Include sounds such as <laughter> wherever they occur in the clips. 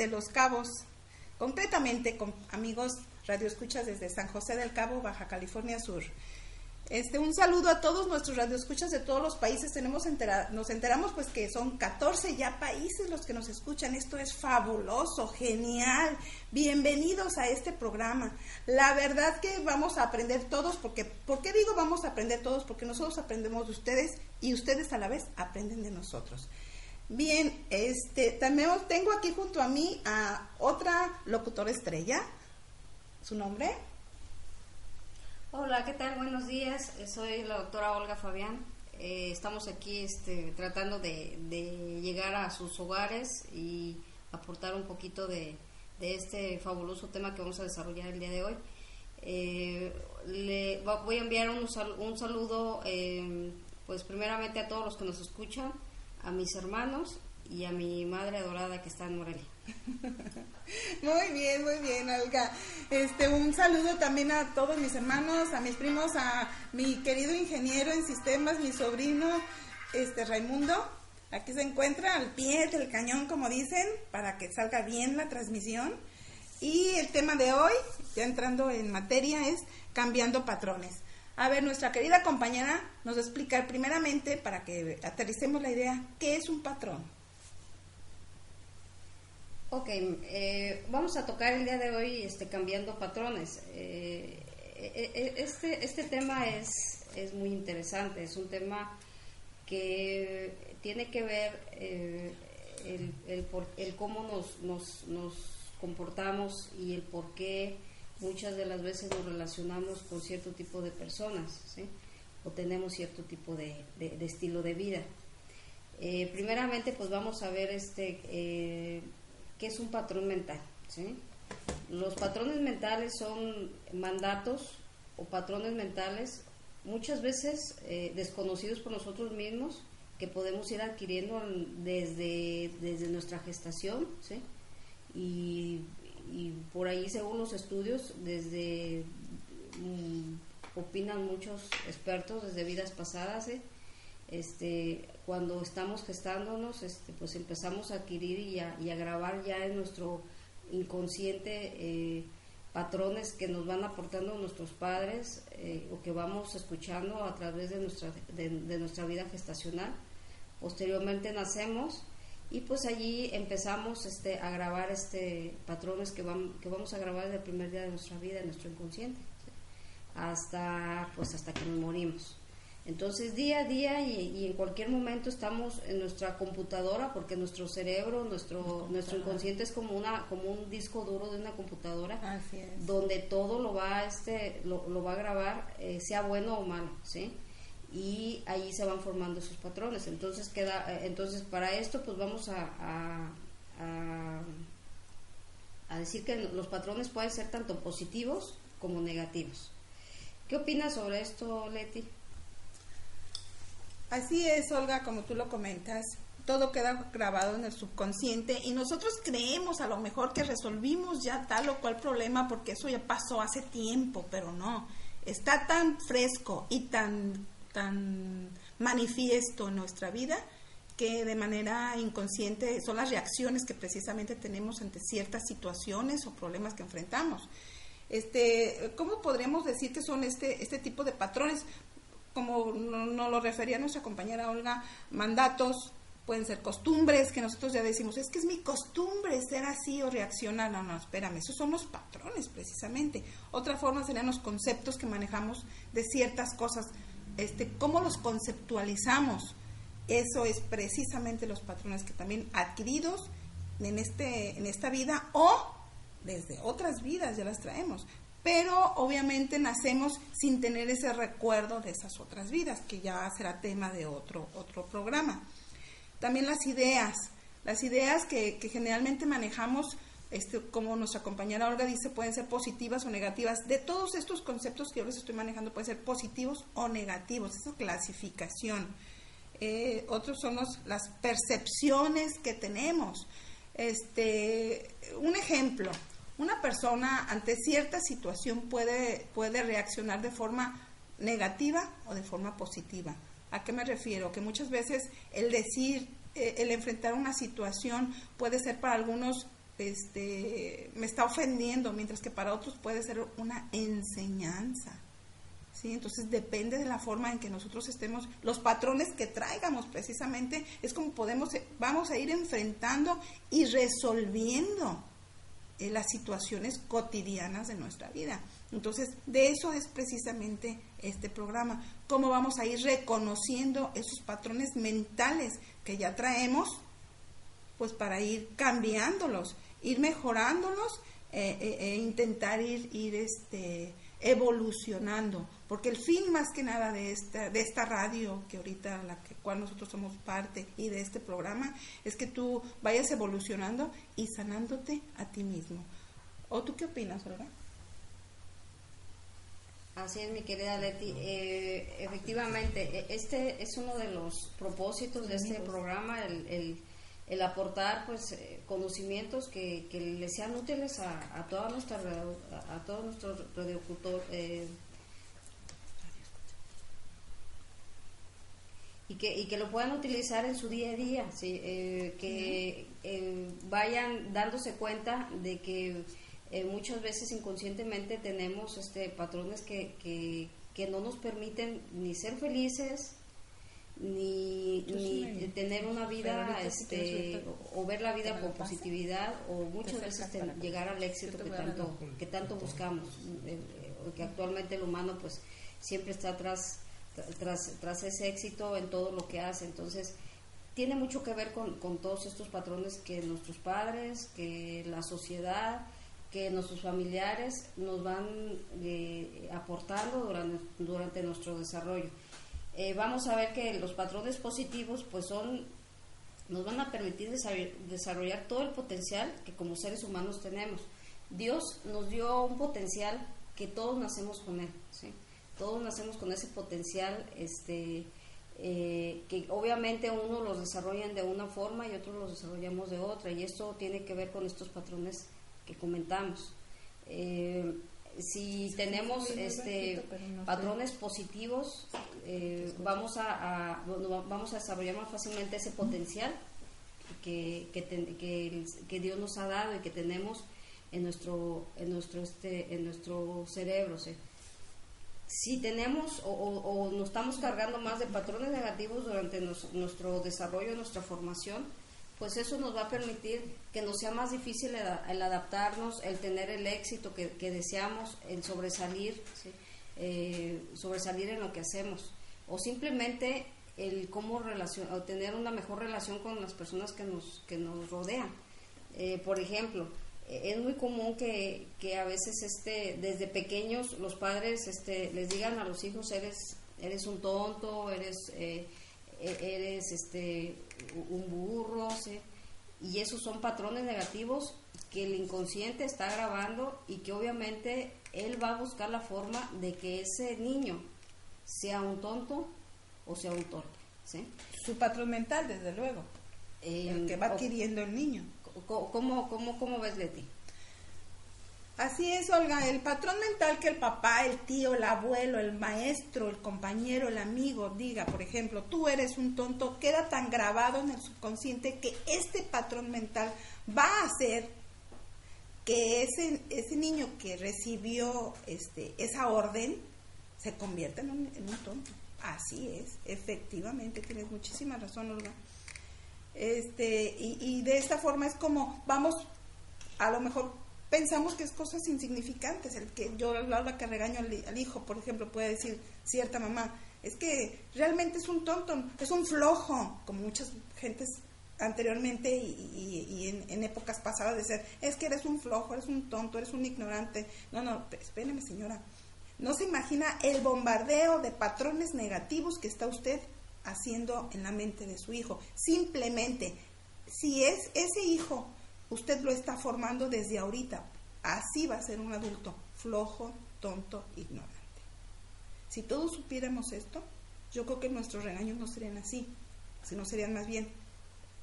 Desde Los Cabos, concretamente con amigos Radio Escuchas desde San José del Cabo, Baja California Sur. Este, un saludo a todos nuestros radioescuchas de todos los países. Tenemos nos enteramos pues que son 14 ya países los que nos escuchan. Esto es fabuloso, genial. Bienvenidos a este programa. La verdad que vamos a aprender todos porque ¿por qué digo vamos a aprender todos? Porque nosotros aprendemos de ustedes y ustedes a la vez aprenden de nosotros. Bien, este también tengo aquí junto a mí a otra locutora estrella. ¿Su nombre? Hola, ¿qué tal? Buenos días. Eh, soy la doctora Olga Fabián. Eh, estamos aquí este, tratando de, llegar a sus hogares y aportar un poquito de, este fabuloso tema que vamos a desarrollar el día de hoy. Eh, le voy a enviar un, un saludo, pues primeramente a todos los que nos escuchan, a mis hermanos y a mi madre adorada que está en Morelia. <laughs> Muy bien, muy bien, Olga. Este, un saludo también a todos mis hermanos, a mis primos, a mi querido ingeniero en sistemas, mi sobrino, este Raimundo. Aquí se encuentra al pie del cañón, como dicen, para que salga bien la transmisión. Y el tema de hoy, ya entrando en materia, es cambiando patrones. A ver, nuestra querida compañera nos va a explicar primeramente, para que aterricemos la idea, qué es un patrón. Ok, eh, vamos a tocar el día de hoy este, cambiando patrones. Eh, eh, este, este tema es, es muy interesante, es un tema que tiene que ver el, el, el, cómo nos, nos, nos, comportamos y el por qué muchas de las veces nos relacionamos con cierto tipo de personas ¿sí? o tenemos cierto tipo de, estilo de vida. primeramente, pues vamos a ver este ¿Qué es un patrón mental? Los patrones mentales son mandatos o patrones mentales muchas veces eh, desconocidos por nosotros mismos que podemos ir adquiriendo desde, desde nuestra gestación, y, por ahí según los estudios, desde mm, opinan muchos expertos desde vidas pasadas, ¿eh? este, cuando estamos gestándonos, este, pues empezamos a adquirir y a, y a grabar ya en nuestro inconsciente eh, patrones que nos van aportando nuestros padres eh, o que vamos escuchando a través de nuestra, de, nuestra vida gestacional. Posteriormente nacemos y pues allí empezamos este, a grabar este, patrones que, vamos, que vamos a grabar desde el primer día de nuestra vida, en nuestro inconsciente, hasta, pues, hasta que nos morimos. Entonces, día a día y, en cualquier momento estamos en nuestra computadora, porque nuestro cerebro, nuestro, nuestro inconsciente es como, una, como un disco duro de una computadora, donde todo lo va, este, lo, lo va a grabar, eh, sea bueno o malo, ¿sí? Y ahí se van formando esos patrones. Entonces, queda, eh, entonces para esto, pues vamos a, a decir que los patrones pueden ser tanto positivos como negativos. ¿Qué opinas sobre esto, Leti? Así es, Olga, como tú lo comentas, todo queda grabado en el subconsciente y nosotros creemos a lo mejor que resolvimos ya tal o cual problema porque eso ya pasó hace tiempo, pero no, está tan fresco y tan, tan manifiesto en nuestra vida que de manera inconsciente son las reacciones que precisamente tenemos ante ciertas situaciones o problemas que enfrentamos. Este, ¿Cómo podríamos decir que son este, este tipo de patrones? como nos lo refería nuestra compañera Olga, mandatos, pueden ser costumbres que nosotros ya decimos, es que es mi costumbre ser así o reaccionar. No, no, espérame, esos son los patrones precisamente. Otra forma serían los conceptos que manejamos de ciertas cosas, este, cómo los conceptualizamos. Eso es precisamente los patrones que también adquiridos en, este, en esta vida o desde otras vidas ya las traemos pero obviamente nacemos sin tener ese recuerdo de esas otras vidas, que ya será tema de otro, otro programa. También las ideas, las ideas que, generalmente manejamos, este, como nuestra compañera Olga dice, pueden ser positivas o negativas. De todos estos conceptos que yo les estoy manejando, pueden ser positivos o negativos, esa clasificación. Eh, otros son las percepciones que tenemos. Este, un ejemplo, una persona ante cierta situación puede, puede reaccionar de forma negativa o de forma positiva. ¿A qué me refiero? Que muchas veces el decir, eh, el enfrentar una situación puede ser para algunos, este, me está ofendiendo, mientras que para otros puede ser una enseñanza. ¿Sí? Entonces depende de la forma en que nosotros estemos, los patrones que traigamos precisamente, es como podemos, vamos a ir enfrentando y resolviendo eh, las situaciones cotidianas de nuestra vida. Entonces, de eso es precisamente este programa, cómo vamos a ir reconociendo esos patrones mentales que ya traemos, pues para ir cambiándolos, ir mejorándolos eh, eh, e intentar ir, ir este, evolucionando, porque el fin más que nada de esta, de esta radio, que ahorita la que, cual nosotros somos parte, y de este programa, es que tú vayas evolucionando y sanándote a ti mismo. ¿O tú qué opinas, Olga? Así es, mi querida Leti. Eh, efectivamente, e, este es uno de los propósitos de este programa, el el aportar pues eh, conocimientos que, que les sean útiles a, a toda nuestra a, a todos nuestros eh, y que, y que lo puedan utilizar en su día a día, eh, que vayan dándose cuenta de que muchas veces inconscientemente tenemos este patrones que, que, que no nos permiten ni ser felices, ni, ni tener una vida este, o, ver la vida con positividad o muchas veces llegar al éxito que tanto que tanto buscamos eh, eh, que actualmente el humano pues siempre está tras, tras tras ese éxito en todo lo que hace. Entonces tiene mucho que ver con, con todos estos patrones que nuestros padres que la sociedad que nuestros familiares nos van eh, aportando durante, durante nuestro desarrollo eh, vamos a ver que los patrones positivos pues son nos van a permitir desarrollar todo el potencial que como seres humanos tenemos. Dios nos dio un potencial que todos nacemos con él, ¿sí? todos nacemos con ese potencial, este, eh, que obviamente unos los desarrollan de una forma y otros los desarrollamos de otra, y esto tiene que ver con estos patrones que comentamos. Eh, si tenemos este patrones positivos eh, vamos a, vamos a desarrollar más fácilmente ese potencial que, que, que, Dios nos ha dado y que tenemos en nuestro, en nuestro, este, en nuestro cerebro. Si tenemos o, nos estamos cargando más de patrones negativos durante nuestro desarrollo, nuestra formación, pues eso nos va a permitir que nos sea más difícil el, adaptarnos, el tener el éxito que, deseamos, el sobresalir, eh, sobresalir en lo que hacemos, o simplemente el cómo relacion, o tener una mejor relación con las personas que nos, que nos rodean. Eh, por ejemplo, es muy común que, que, a veces este desde pequeños los padres este les digan a los hijos eres eres un tonto eres eh, eres este un burro y esos son patrones negativos que el inconsciente está grabando y que obviamente él va a buscar la forma de que ese niño sea un tonto o sea un torpe ¿sí? su patrón mental desde luego el que va adquiriendo el niño ¿Cómo, cómo, cómo ves, Leti? Así es, Olga, el patrón mental que el papá, el tío, el abuelo, el maestro, el compañero, el amigo diga, por ejemplo, tú eres un tonto, queda tan grabado en el subconsciente que este patrón mental va a hacer que ese, ese niño que recibió este, esa orden se convierta en un, tonto. Así es, efectivamente, tienes muchísima razón, Olga. Este, y, de esta forma es como vamos, a lo mejor pensamos que es cosas insignificantes. El que yo la que regaño al, hijo, por ejemplo, puede decir cierta mamá, es que realmente es un tonto, es un flojo, como muchas gentes anteriormente y, en, épocas pasadas de ser, es que eres un flojo, eres un tonto, eres un ignorante. No, no, espéreme señora. No se imagina el bombardeo de patrones negativos que está usted haciendo en la mente de su hijo. Simplemente, si es ese hijo, usted lo está formando desde ahorita, así va a ser un adulto flojo, tonto, ignorante. Si todos supiéramos esto, yo creo que nuestros regaños no serían así, sino serían más bien,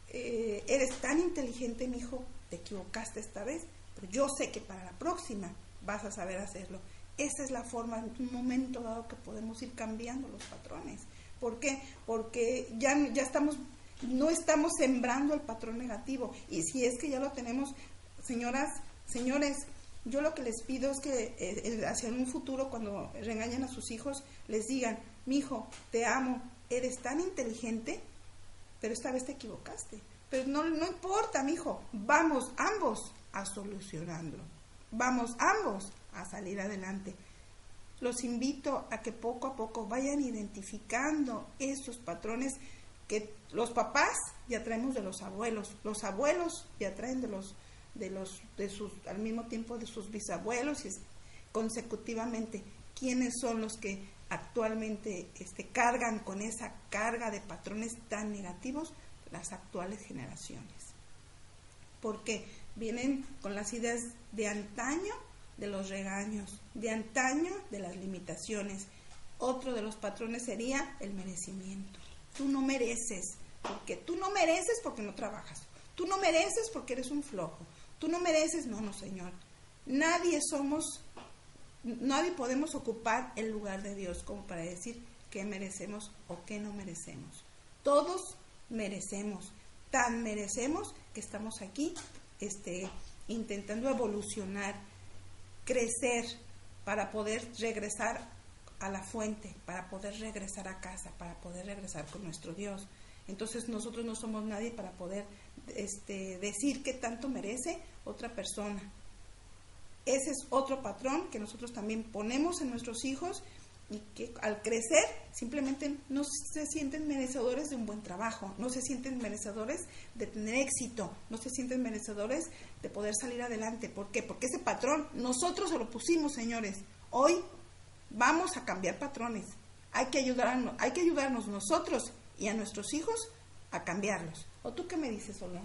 eh, eres tan inteligente, mi hijo, te equivocaste esta vez, pero yo sé que para la próxima vas a saber hacerlo. Esa es la forma, en un momento dado, que podemos ir cambiando los patrones. ¿Por qué? Porque ya, ya estamos, no estamos sembrando el patrón negativo. Y si es que ya lo tenemos, señoras, señores, yo lo que les pido es que eh, hacia un futuro, cuando regañen a sus hijos, les digan, mi hijo, te amo, eres tan inteligente, pero esta vez te equivocaste. Pero no, no importa, mi hijo, vamos ambos a solucionarlo. Vamos ambos a salir adelante los invito a que poco a poco vayan identificando esos patrones que los papás ya traemos de los abuelos, los abuelos ya traen de los de los de sus al mismo tiempo de sus bisabuelos y consecutivamente quiénes son los que actualmente este, cargan con esa carga de patrones tan negativos las actuales generaciones. Porque vienen con las ideas de antaño de los regaños, de antaño de las limitaciones. Otro de los patrones sería el merecimiento. Tú no mereces, porque tú no mereces porque no trabajas. Tú no mereces porque eres un flojo. Tú no mereces, no, no, Señor. Nadie somos, nadie podemos ocupar el lugar de Dios como para decir qué merecemos o qué no merecemos. Todos merecemos, tan merecemos que estamos aquí este, intentando evolucionar crecer para poder regresar a la fuente, para poder regresar a casa, para poder regresar con nuestro Dios. Entonces nosotros no somos nadie para poder este, decir qué tanto merece otra persona. Ese es otro patrón que nosotros también ponemos en nuestros hijos y que al crecer simplemente no se sienten merecedores de un buen trabajo, no se sienten merecedores de tener éxito, no se sienten merecedores de poder salir adelante. ¿Por qué? Porque ese patrón nosotros se lo pusimos, señores. Hoy vamos a cambiar patrones. Hay que ayudarnos, hay que ayudarnos nosotros y a nuestros hijos a cambiarlos. ¿O tú qué me dices, Olga?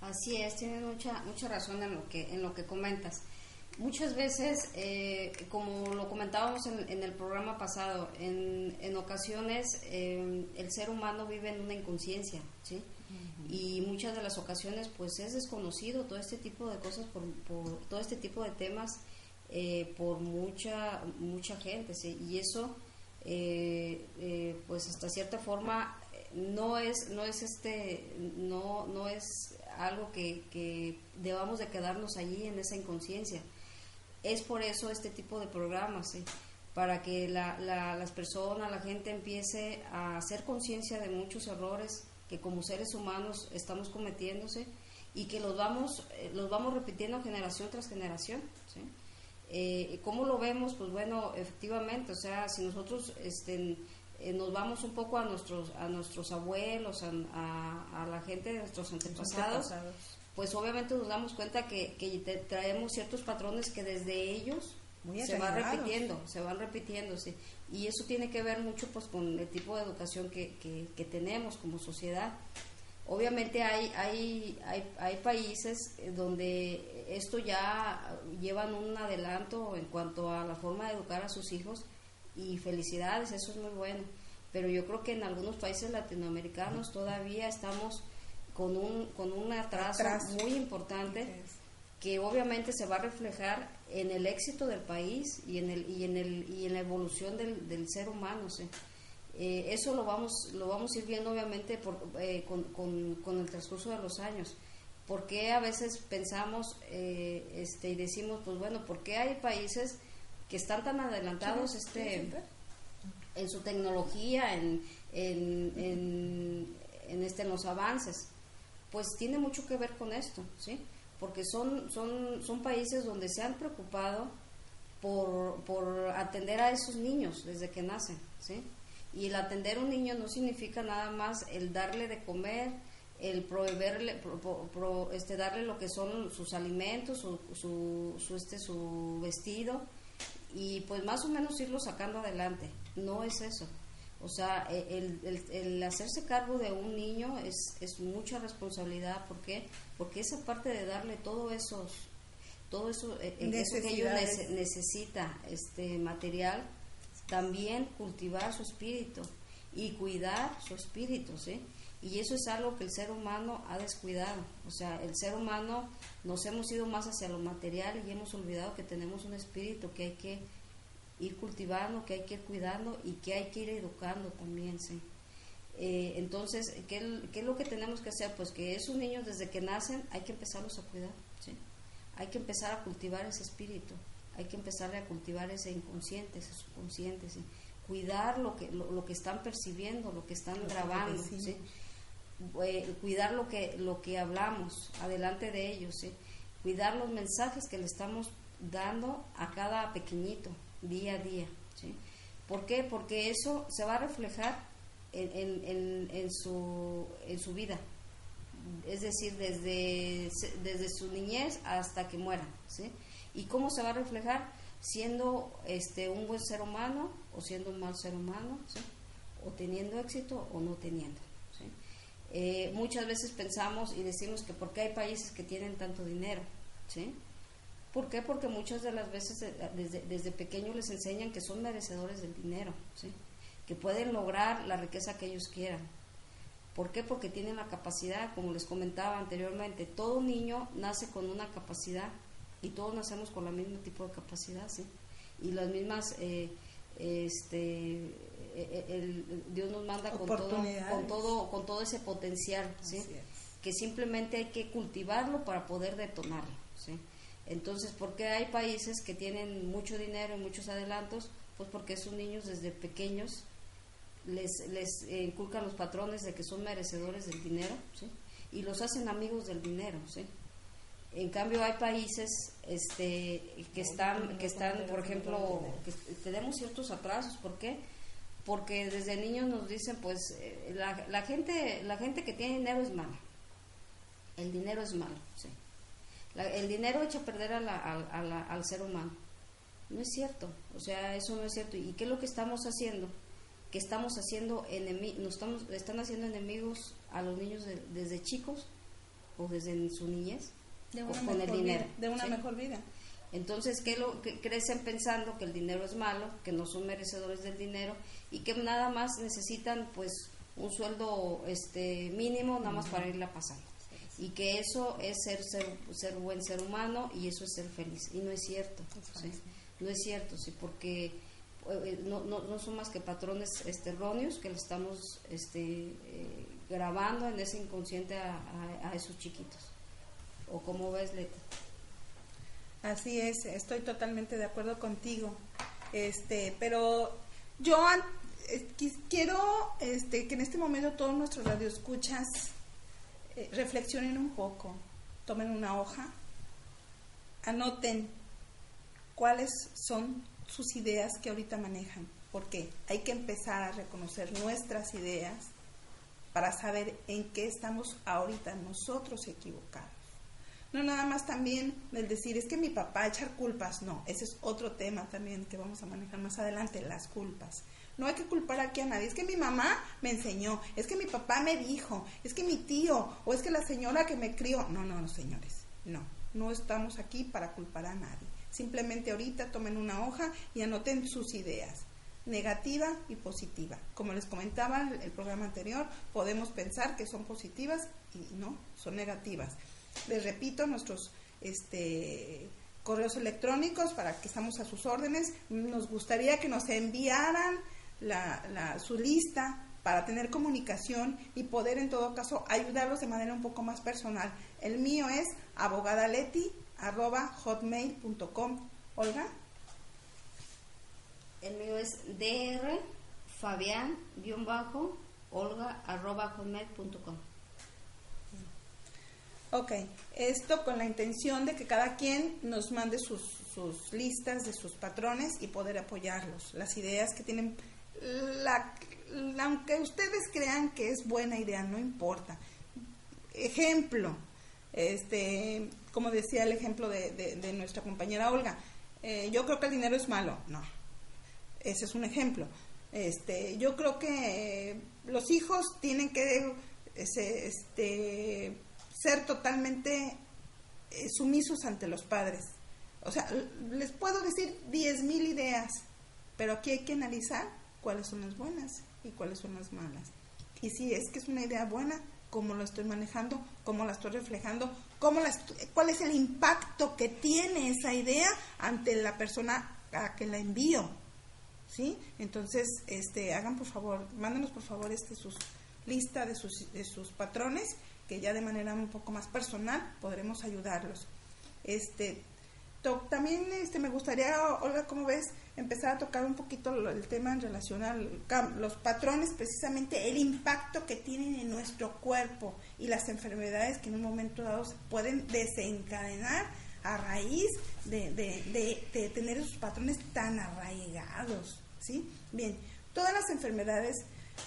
Así es, tienes mucha mucha razón en lo que en lo que comentas. Muchas veces, eh, como lo comentábamos en, el programa pasado, en, en ocasiones eh, el ser humano vive en una inconsciencia, ¿sí? Y muchas de las ocasiones, pues es desconocido todo este tipo de cosas, por, todo este tipo de temas, eh, por mucha mucha gente, ¿sí? Y eso, pues hasta cierta forma, no es no es este no no es algo que, debamos de quedarnos allí en esa inconsciencia. Es por eso este tipo de programas, para que la, las personas, la gente empiece a hacer conciencia de muchos errores que como seres humanos estamos cometiéndose y que los vamos, eh, los vamos repitiendo generación tras generación. Eh, ¿Cómo lo vemos? Pues bueno, efectivamente, o sea, si nosotros este, eh, nos vamos un poco a nuestros, a nuestros abuelos, a, la gente de nuestros antepasados, pues obviamente nos damos cuenta que, traemos ciertos patrones que desde ellos se van repitiendo, se van repitiéndose. Y eso tiene que ver mucho pues con el tipo de educación que, que tenemos como sociedad. Obviamente hay, hay, hay, hay, países donde esto ya llevan un adelanto en cuanto a la forma de educar a sus hijos y felicidades, eso es muy bueno. Pero yo creo que en algunos países latinoamericanos todavía estamos con un, con un atraso, muy importante que obviamente se va a reflejar en el éxito del país y en, el, y en, el, y en la evolución del, del ser humano. ¿sí? Eh, eso lo vamos, lo vamos a ir viendo obviamente por, eh, con, con, el transcurso de los años. porque a veces pensamos eh, este, y decimos, pues bueno, ¿por qué hay países que están tan adelantados este, en su tecnología, en, en, en, este, en los avances? Pues tiene mucho que ver con esto, ¿sí? Porque son, son, son países donde se han preocupado por, por atender a esos niños desde que nacen, ¿sí? Y el atender a un niño no significa nada más el darle de comer, el proveerle, este, darle lo que son sus alimentos, su, su, este, su vestido y pues más o menos irlo sacando adelante. No es eso. O sea, e, el, el, hacerse cargo de un niño es, es mucha responsabilidad. ¿Por qué? Porque esa parte de darle todo esos, todo eso, e, e, eso que ellos necesita, este material, también cultivar su espíritu y cuidar su espíritu, ¿sí? Y eso es algo que el ser humano ha descuidado. O sea, el ser humano nos hemos ido más hacia lo material y hemos olvidado que tenemos un espíritu que hay que ir cultivando, que hay que ir cuidando y que hay que ir educando también, ¿sí? Eh, entonces, ¿qué, ¿qué, es lo que tenemos que hacer? Pues que esos niños desde que nacen hay que empezarlos a cuidar, ¿sí? Hay que empezar a cultivar ese espíritu hay que empezar a cultivar ese inconsciente, ese subconsciente, cuidar lo que, lo, que están percibiendo, lo que están grabando, eh, cuidar lo que, lo que hablamos adelante de ellos, cuidar los mensajes que le estamos dando a cada pequeñito día a día. ¿sí? ¿Por qué? Porque eso se va a reflejar en, en, en, su, en su vida, es decir, desde, desde su niñez hasta que muera. ¿sí? ¿Y cómo se va a reflejar? Siendo este, un buen ser humano o siendo un mal ser humano, o teniendo éxito o no teniendo. Eh, muchas veces pensamos y decimos que porque hay países que tienen tanto dinero. ¿sí? ¿Por qué? Porque muchas de las veces eh, desde, desde pequeños les enseñan que son merecedores del dinero, ¿sí? que pueden lograr la riqueza que ellos quieran. ¿Por qué? Porque tienen la capacidad, como les comentaba anteriormente, todo niño nace con una capacidad y todos nacemos con el mismo tipo de capacidad, ¿sí? Y las mismas, eh, este, eh, eh, el, Dios nos manda con todo, con todo, con todo ese potencial, ¿sí? Que simplemente hay que cultivarlo para poder detonarlo, ¿sí? Entonces, ¿por qué hay países que tienen mucho dinero y muchos adelantos? Pues porque esos niños desde pequeños les, les inculcan los patrones de que son merecedores del dinero, ¿sí? Y los hacen amigos del dinero, ¿sí? En cambio hay países este, que están, que están, por ejemplo, que tenemos ciertos atrasos. ¿Por qué? Porque desde niños nos dicen, pues, eh, la, la, gente, la gente que tiene dinero es mala. El dinero es malo, sí. el dinero echa a perder a la, al ser humano. No es cierto, o sea, eso no es cierto. ¿Y qué es lo que estamos haciendo? Que estamos haciendo enemigos, nos estamos, están haciendo enemigos a los niños desde chicos o desde su niñez de una con el dinero. de una mejor vida. Entonces, ¿qué lo que crecen pensando que el dinero es malo, que no son merecedores del dinero y que nada más necesitan pues un sueldo este mínimo nada más para irla pasando? Y que eso es ser, ser, ser buen ser humano y eso es ser feliz. Y no es cierto. No es cierto, sí, porque eh, no, no, no, son más que patrones este, erróneos que le estamos este, eh, grabando en ese inconsciente a, esos chiquitos. ¿O cómo ves, Leta? Así es, estoy totalmente de acuerdo contigo. Este, pero yo eh, quiero este, que en este momento todos nuestros radioescuchas eh, reflexionen un poco, tomen una hoja, anoten cuáles son sus ideas que ahorita manejan, porque hay que empezar a reconocer nuestras ideas para saber en qué estamos ahorita nosotros equivocados. No nada más también el decir, es que mi papá echar culpas, no, ese es otro tema también que vamos a manejar más adelante, las culpas. No hay que culpar aquí a nadie, es que mi mamá me enseñó, es que mi papá me dijo, es que mi tío o es que la señora que me crió. No, no, no, señores, no, no estamos aquí para culpar a nadie. Simplemente ahorita tomen una hoja y anoten sus ideas negativa y positiva. Como les comentaba en el programa anterior, podemos pensar que son positivas y no, son negativas. Les repito nuestros este, correos electrónicos para que estamos a sus órdenes. Nos gustaría que nos enviaran la, su lista para tener comunicación y poder en todo caso ayudarlos de manera un poco más personal. El mío es abogadaleti.hotmail.com. Olga. El mío es dr fabián-olga.hotmail.com. Ok, esto con la intención de que cada quien nos mande sus, sus listas de sus patrones y poder apoyarlos. Las ideas que tienen, la, aunque ustedes crean que es buena idea, no importa. Ejemplo, este, como decía el ejemplo de, de, nuestra compañera Olga, eh, yo creo que el dinero es malo. No, ese es un ejemplo. Este, yo creo que los hijos tienen que este, ser totalmente eh, sumisos ante los padres. O sea, les puedo decir diez mil ideas, pero aquí hay que analizar cuáles son las buenas y cuáles son las malas. Y si es que es una idea buena, cómo lo estoy manejando, cómo la estoy reflejando, cómo cuál es el impacto que tiene esa idea ante la persona a que la envío. ¿Sí? Entonces, este, hagan por favor, mándenos por favor este sus lista de sus, de sus patrones que ya de manera un poco más personal podremos ayudarlos. Este, también este, me gustaría, Olga, ¿cómo ves? Empezar a tocar un poquito el tema en relación a los patrones, precisamente el impacto que tienen en nuestro cuerpo y las enfermedades que en un momento dado se pueden desencadenar a raíz de, de, de tener esos patrones tan arraigados, ¿sí? Bien, todas las enfermedades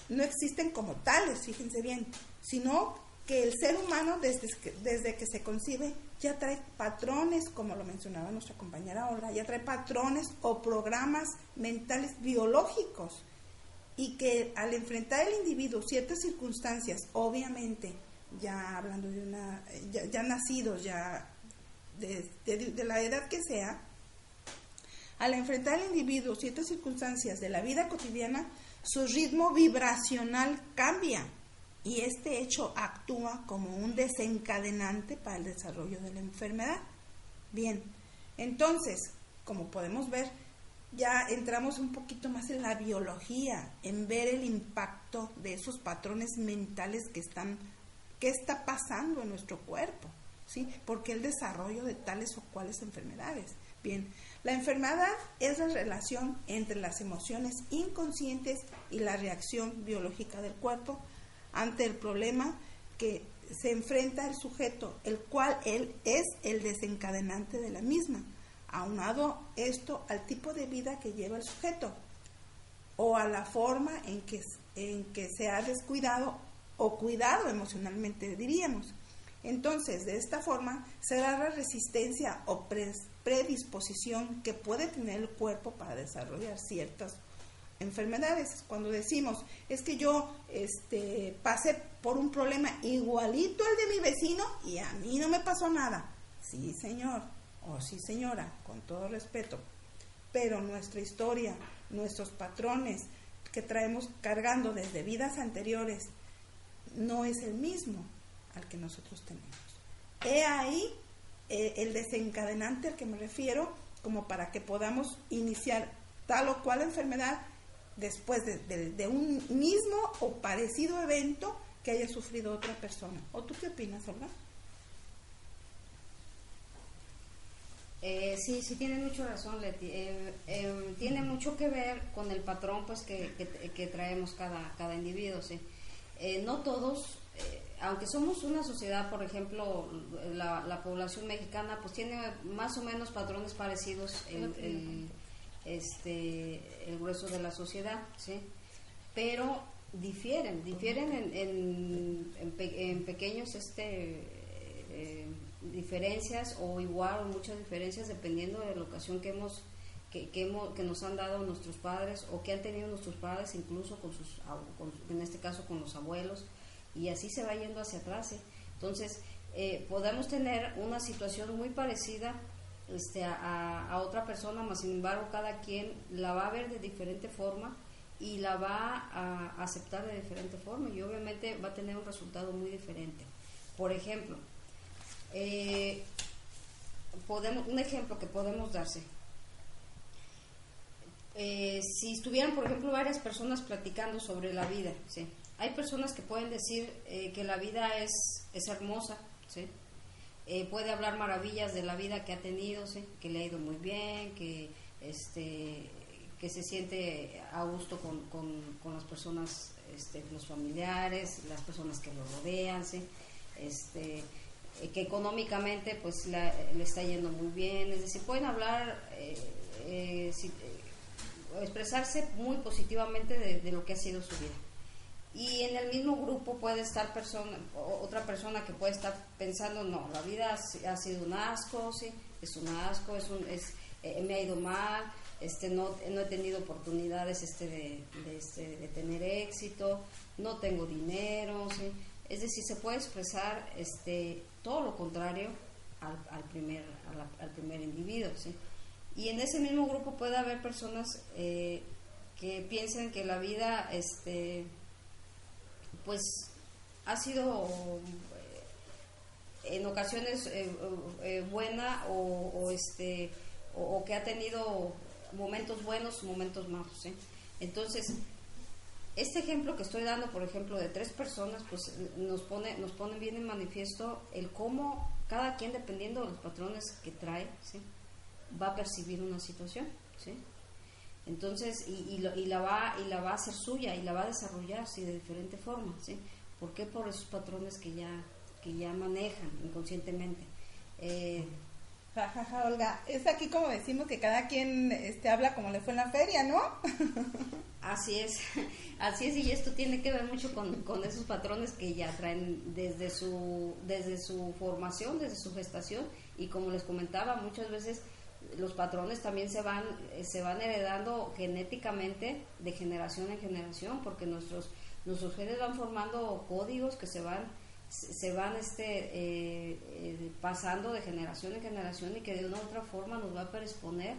no existen como tales, fíjense bien, sino que el ser humano desde que, desde que se concibe ya trae patrones, como lo mencionaba nuestra compañera Olga, ya trae patrones o programas mentales biológicos. Y que al enfrentar el individuo ciertas circunstancias, obviamente, ya hablando de una, ya, nacidos, ya de, de la edad que sea, al enfrentar al individuo ciertas circunstancias de la vida cotidiana, su ritmo vibracional cambia y este hecho actúa como un desencadenante para el desarrollo de la enfermedad. Bien, entonces, como podemos ver, ya entramos un poquito más en la biología, en ver el impacto de esos patrones mentales que están, qué está pasando en nuestro cuerpo, ¿sí? ¿Por qué el desarrollo de tales o cuales enfermedades? Bien, la enfermedad es la relación entre las emociones inconscientes y la reacción biológica del cuerpo ante el problema que se enfrenta el sujeto, el cual él es el desencadenante de la misma, aunado esto al tipo de vida que lleva el sujeto o a la forma en que, en que se ha descuidado o cuidado emocionalmente, diríamos. Entonces, de esta forma, será la resistencia o predisposición que puede tener el cuerpo para desarrollar ciertas enfermedades. Cuando decimos, es que yo este, pasé por un problema igualito al de mi vecino y a mí no me pasó nada. Sí, señor, o sí, señora, con todo respeto. Pero nuestra historia, nuestros patrones que traemos cargando desde vidas anteriores, no es el mismo al que nosotros tenemos. He ahí eh, el desencadenante al que me refiero, como para que podamos iniciar tal o cual enfermedad después de, un mismo o parecido evento que haya sufrido otra persona. ¿O tú qué opinas, Olga? Eh, sí, sí tiene mucho razón, Leti. Eh, eh, tiene mucho que ver con el patrón pues que, que, traemos cada, cada individuo, sí. no todos, aunque somos una sociedad, por ejemplo, la, la, población mexicana pues tiene más o menos patrones parecidos el, este, el grueso de la sociedad, sí. Pero difieren, difieren en, en, en, pequeños este diferencias o igual o muchas diferencias dependiendo de la ocasión que hemos que, que, hemos, que nos han dado nuestros padres o que han tenido nuestros padres incluso con sus en este caso con los abuelos y así se va yendo hacia atrás ¿eh? entonces eh, podemos tener una situación muy parecida este, a, otra persona, más sin embargo cada quien la va a ver de diferente forma y la va a aceptar de diferente forma y obviamente va a tener un resultado muy diferente. Por ejemplo, eh, podemos, un ejemplo que podemos darse. Eh, si estuvieran, por ejemplo, varias personas platicando sobre la vida, ¿sí? hay personas que pueden decir eh, que la vida es, es hermosa, ¿sí? Puede hablar maravillas de la vida que ha tenido, ¿sí? que le ha ido muy bien, que, este, que se siente a gusto con, con, con las personas, este, los familiares, las personas que lo rodean, ¿sí? este, eh, que económicamente pues le está yendo muy bien, es decir, pueden hablar, eh, eh, expresarse muy positivamente de, lo que ha sido su vida. Y en el mismo grupo puede estar persona, otra persona que puede estar pensando, no, la vida ha, sido un asco, sí, es un asco, es un, es, me ha ido mal, este, no, no he tenido oportunidades este, de, este, de tener éxito, no tengo dinero, ¿sí? Es decir, se puede expresar este, todo lo contrario al, primer, al, primer individuo. ¿sí? Y en ese mismo grupo puede haber personas eh, que piensen que la vida este, pues ha sido eh, en ocasiones eh, buena o, este o, que ha tenido momentos buenos momentos malos entonces este ejemplo que estoy dando, por ejemplo, de tres personas, pues nos pone, nos pone bien en manifiesto el cómo cada quien, dependiendo de los patrones que trae, va a percibir una situación, ¿sí? Entonces, y, y, la va, y la va a hacer suya y la va a desarrollar, ¿sí? De diferente forma, ¿sí? ¿Por qué? Por esos patrones que ya, que ya manejan inconscientemente. Eh, Jajaja, Olga, es aquí como decimos que cada quien este, habla como le fue en la feria, ¿no? <laughs> Así es, así es, y esto tiene que ver mucho con, con, esos patrones que ya traen desde su, desde su formación, desde su gestación, y como les comentaba, muchas veces los patrones también se van, se van heredando genéticamente de generación en generación, porque nuestros, nuestros genes van formando códigos que se van se van este, eh, eh, pasando de generación en generación y que de una u otra forma nos va a predisponer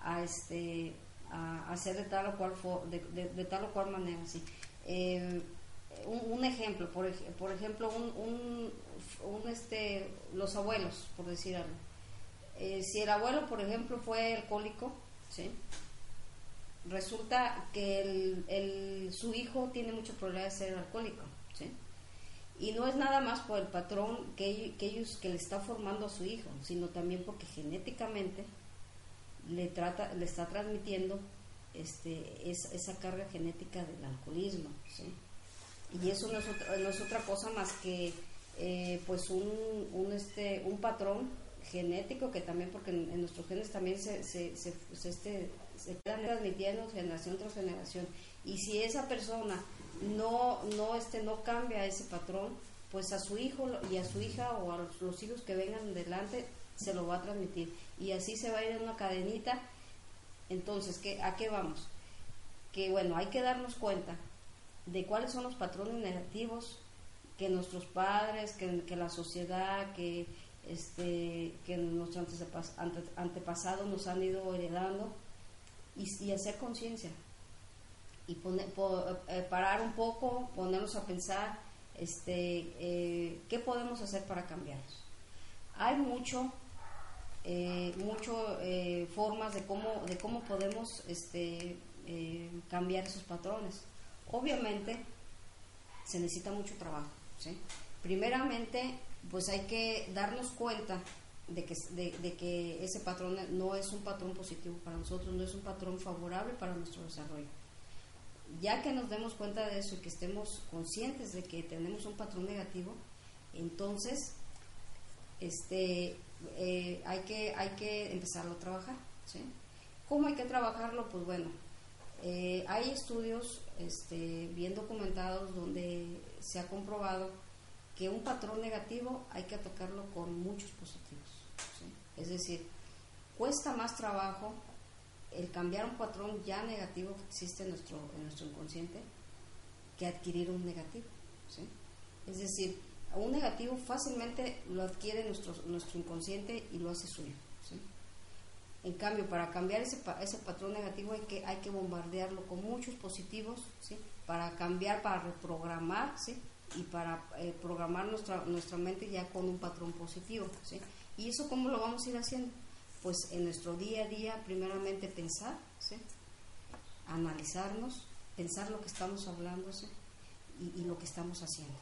a, este, a, hacer de tal o cual, de, tal o cual manera. Sí. Eh, un, ejemplo, por, por ejemplo, un, un, este, los abuelos, por decir algo. Si el abuelo, por ejemplo, fue alcohólico, ¿sí? resulta que su hijo tiene mucho problema de ser alcohólico. ¿sí? Y no es nada más por el patrón que, que ellos que le está formando a su hijo, sino también porque genéticamente le trata, le está transmitiendo este, esa carga genética del alcoholismo, Y eso no es otra, no es otra cosa más que eh, pues un, un, este, un patrón genético que también, porque en, nuestros genes también se, se, se, este, se están transmitiendo generación tras generación. Y si esa persona no, no, este, no cambia ese patrón, pues a su hijo y a su hija o a los hijos que vengan delante se lo va a transmitir. Y así se va a ir en una cadenita. Entonces, ¿qué, ¿a qué vamos? Que bueno, hay que darnos cuenta de cuáles son los patrones negativos que nuestros padres, que, que la sociedad, que, este, que nuestros antepasados nos han ido heredando y, hacer conciencia y poner, eh, parar un poco, ponernos a pensar este, eh, qué podemos hacer para cambiarlos. Hay mucho, eh, mucho eh, formas de cómo, de cómo podemos este, cambiar esos patrones. Obviamente, se necesita mucho trabajo. ¿sí? Primeramente, pues hay que darnos cuenta de que, de, que ese patrón no es un patrón positivo para nosotros, no es un patrón favorable para nuestro desarrollo. Ya que nos demos cuenta de eso y que estemos conscientes de que tenemos un patrón negativo, entonces este, eh, hay, que, hay que empezarlo a trabajar. ¿Cómo hay que trabajarlo? Pues bueno, eh, hay estudios este, bien documentados donde se ha comprobado que un patrón negativo hay que atacarlo con muchos positivos. Es decir, cuesta más trabajo el cambiar un patrón ya negativo que existe en nuestro, en nuestro inconsciente que adquirir un negativo. Es decir, un negativo fácilmente lo adquiere nuestro, nuestro inconsciente y lo hace suyo. En cambio, para cambiar ese, ese patrón negativo hay que, hay que bombardearlo con muchos positivos, ¿sí? Para cambiar, para reprogramar, ¿sí? Y para eh, programar nuestra, nuestra mente ya con un patrón positivo, ¿sí? ¿Y eso cómo lo vamos a ir haciendo? Pues en nuestro día a día, primeramente pensar, ¿sí? Analizarnos, pensar lo que estamos hablando, y, y, lo que estamos haciendo,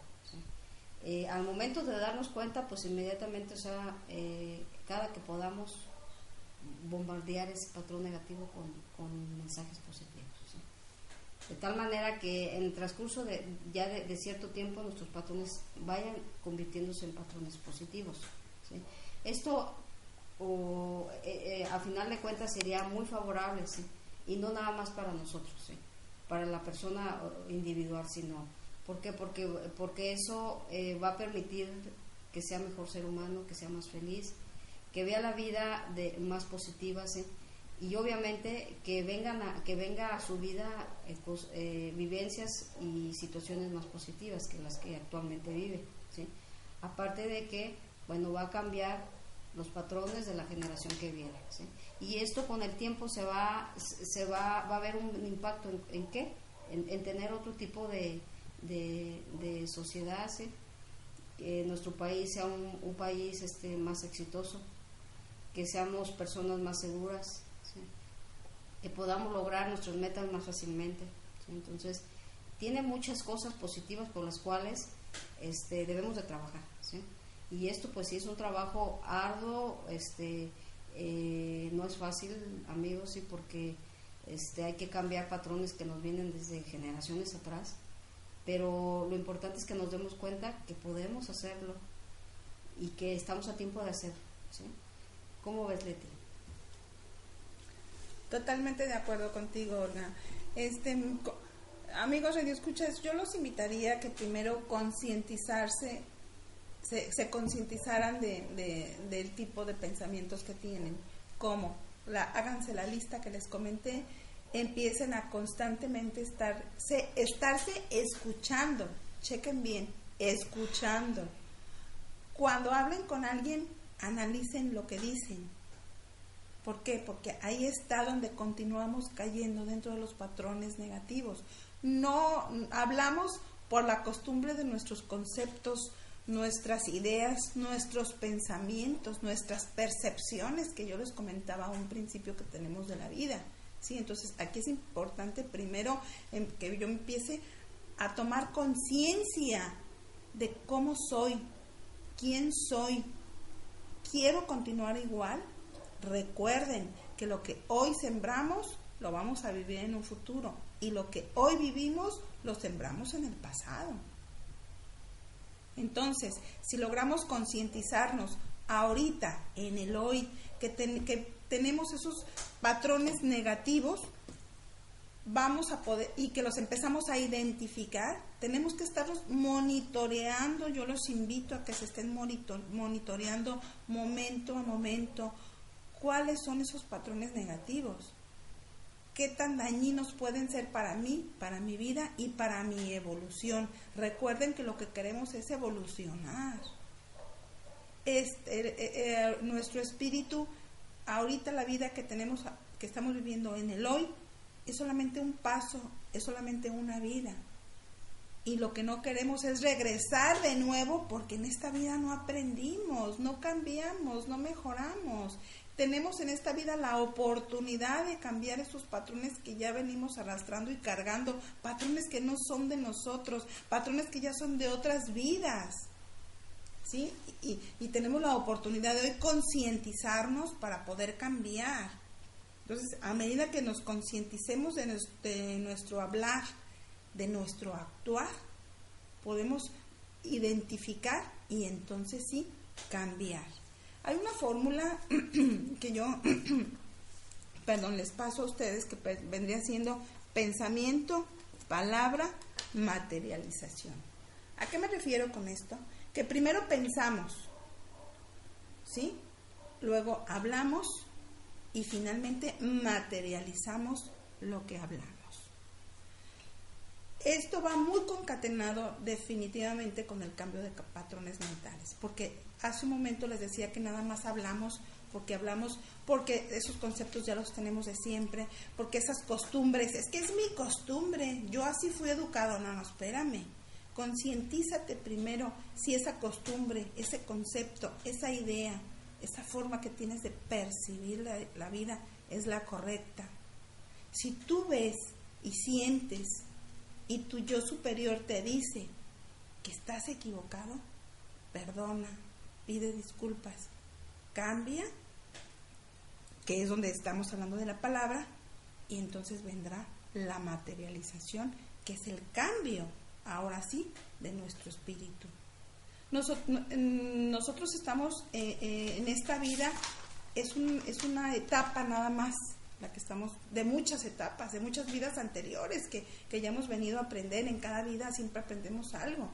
eh, al momento de darnos cuenta, pues inmediatamente, o sea, eh, cada que podamos bombardear ese patrón negativo con, mensajes positivos. De tal manera que en el transcurso de ya de, cierto tiempo nuestros patrones vayan convirtiéndose en patrones positivos. Esto, o, eh, eh, a final de cuentas, sería muy favorable, y no nada más para nosotros, para la persona individual, sino. ¿Por qué? Porque, porque eso eh, va a permitir que sea mejor ser humano, que sea más feliz, que vea la vida de más positiva y obviamente que vengan a, que venga a su vida eh, eh, vivencias y situaciones más positivas que las que actualmente vive ¿sí? aparte de que bueno va a cambiar los patrones de la generación que viene y esto con el tiempo se va se va, va a haber un impacto en, qué en, tener otro tipo de, de, sociedad que nuestro país sea un, un país este más exitoso que seamos personas más seguras, que podamos lograr nuestras metas más fácilmente. Entonces, tiene muchas cosas positivas por las cuales este, debemos de trabajar. Y esto pues sí es un trabajo arduo, este, eh, no es fácil, amigos, sí, porque este, hay que cambiar patrones que nos vienen desde generaciones atrás, pero lo importante es que nos demos cuenta que podemos hacerlo y que estamos a tiempo de hacerlo. ¿Cómo ves, Leti? Totalmente de acuerdo contigo, Olga. Este, amigos Radio Escuchas, yo los invitaría a que primero concientizarse, se, concientizaran de, del tipo de pensamientos que tienen. ¿Cómo? La, háganse la lista que les comenté, empiecen a constantemente estar, estarse escuchando, chequen bien, escuchando. Cuando hablen con alguien, analicen lo que dicen. ¿Por qué? Porque ahí está donde continuamos cayendo dentro de los patrones negativos. No hablamos por la costumbre de nuestros conceptos, nuestras ideas, nuestros pensamientos, nuestras percepciones que yo les comentaba a un principio que tenemos de la vida. Sí, entonces aquí es importante primero em, que yo empiece a tomar conciencia de cómo soy, quién soy, quiero continuar igual, recuerden que lo que hoy sembramos lo vamos a vivir en un futuro y lo que hoy vivimos lo sembramos en el pasado. Entonces, si logramos concientizarnos ahorita, en el hoy, que, que tenemos esos patrones negativos, vamos a poder, y que los empezamos a identificar, tenemos que estarlos monitoreando, yo los invito a que se estén monitoreando momento a momento cuáles son esos patrones negativos, qué tan dañinos pueden ser para mí, para mi vida y para mi evolución. Recuerden que lo que queremos es evolucionar. Este, eh, eh, nuestro espíritu, ahorita la vida que tenemos, que estamos viviendo en el hoy, es solamente un paso, es solamente una vida. Y lo que no queremos es regresar de nuevo porque en esta vida no aprendimos, no cambiamos, no mejoramos. Tenemos en esta vida la oportunidad de cambiar esos patrones que ya venimos arrastrando y cargando, patrones que no son de nosotros, patrones que ya son de otras vidas. ¿Sí? Y, y tenemos la oportunidad de hoy concientizarnos para poder cambiar. Entonces, a medida que nos concienticemos de, de nuestro hablar, de nuestro actuar, podemos identificar y entonces sí cambiar. Hay una fórmula <clears throat> que yo, <clears throat> perdón, les paso a ustedes que vendría siendo pensamiento, palabra, materialización. ¿A qué me refiero con esto? Que primero pensamos, ¿sí? Luego hablamos y finalmente materializamos lo que hablamos. Esto va muy concatenado definitivamente con el cambio de patrones mentales, porque hace un momento les decía que nada más hablamos porque hablamos, porque esos conceptos ya los tenemos de siempre, porque esas costumbres, es que es mi costumbre, yo así fui educado, no, no, espérame, concientízate primero si esa costumbre, ese concepto, esa idea, esa forma que tienes de percibir la, la vida es la correcta. Si tú ves y sientes y tu yo superior te dice que estás equivocado, perdona, pide disculpas, cambia, que es donde estamos hablando de la palabra, y entonces vendrá la materialización, que es el cambio, ahora sí, de nuestro espíritu. Nosotros, estamos eh, eh, en esta vida, es, un, es una etapa nada más la que estamos, de muchas etapas, de muchas vidas anteriores que, que ya hemos venido a aprender, en cada vida siempre aprendemos algo.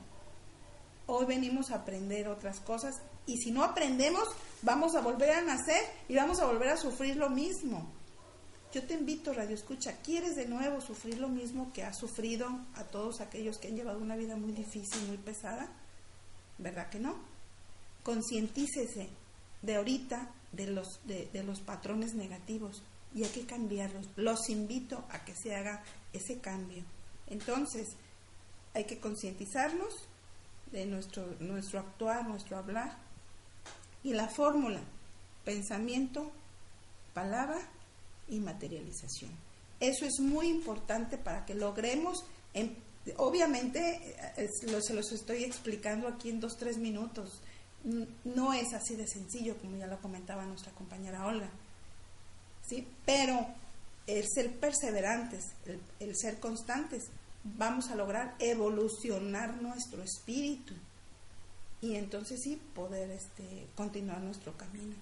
Hoy venimos a aprender otras cosas y si no aprendemos, vamos a volver a nacer y vamos a volver a sufrir lo mismo. Yo te invito, Radio Escucha, ¿quieres de nuevo sufrir lo mismo que ha sufrido a todos aquellos que han llevado una vida muy difícil, muy pesada? ¿Verdad que no? Concientícese de ahorita de los, de, de los patrones negativos y hay que cambiarlos. Los invito a que se haga ese cambio. Entonces, hay que concientizarnos de nuestro, nuestro actuar, nuestro hablar. Y la fórmula, pensamiento, palabra y materialización. Eso es muy importante para que logremos, obviamente, eh, se los estoy explicando aquí en dos, tres minutos. No es así de sencillo, como ya lo comentaba nuestra compañera Olga ¿sí? Pero el ser perseverantes, el, ser constantes, vamos a lograr evolucionar nuestro espíritu y entonces sí poder este, continuar nuestro camino.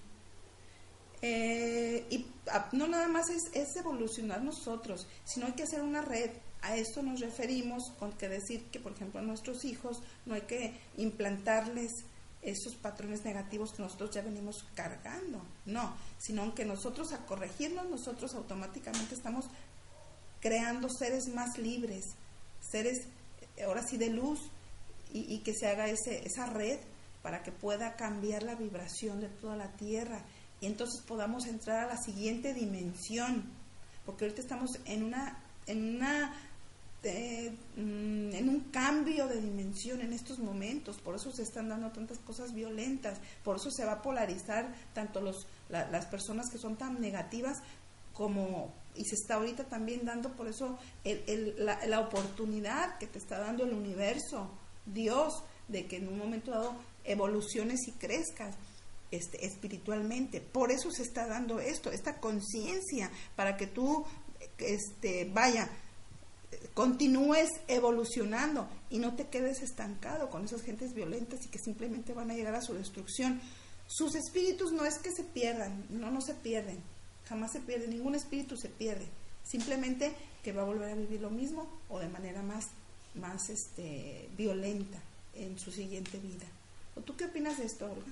Eh, y no nada más es, es, evolucionar nosotros, sino hay que hacer una red. A esto nos referimos con que decir que, por ejemplo, a nuestros hijos no hay que implantarles esos patrones negativos que nosotros ya venimos cargando. No, sino que nosotros a corregirnos, nosotros automáticamente estamos creando seres más libres, seres eh, ahora sí de luz y, que se haga ese, esa red para que pueda cambiar la vibración de toda la tierra y entonces podamos entrar a la siguiente dimensión, porque ahorita estamos en una, en una Mm, en un cambio de dimensión en estos momentos, por eso se están dando tantas cosas violentas, por eso se va a polarizar tanto los, las personas que son tan negativas como, y se está ahorita también dando por eso la, la oportunidad que te está dando el universo, Dios, de que en un momento dado evoluciones y crezcas. Este, espiritualmente. Por eso se está dando esto, esta conciencia, para que tú, este, vaya, continúes evolucionando y no te quedes estancado con esas gentes violentas y que simplemente van a llegar a su destrucción. Sus espíritus no es que se pierdan, no, no se pierden, jamás se pierden, ningún espíritu se pierde, simplemente que va a volver a vivir lo mismo o de manera más, más este, violenta en su siguiente vida. ¿O tú qué opinas de esto, Olga?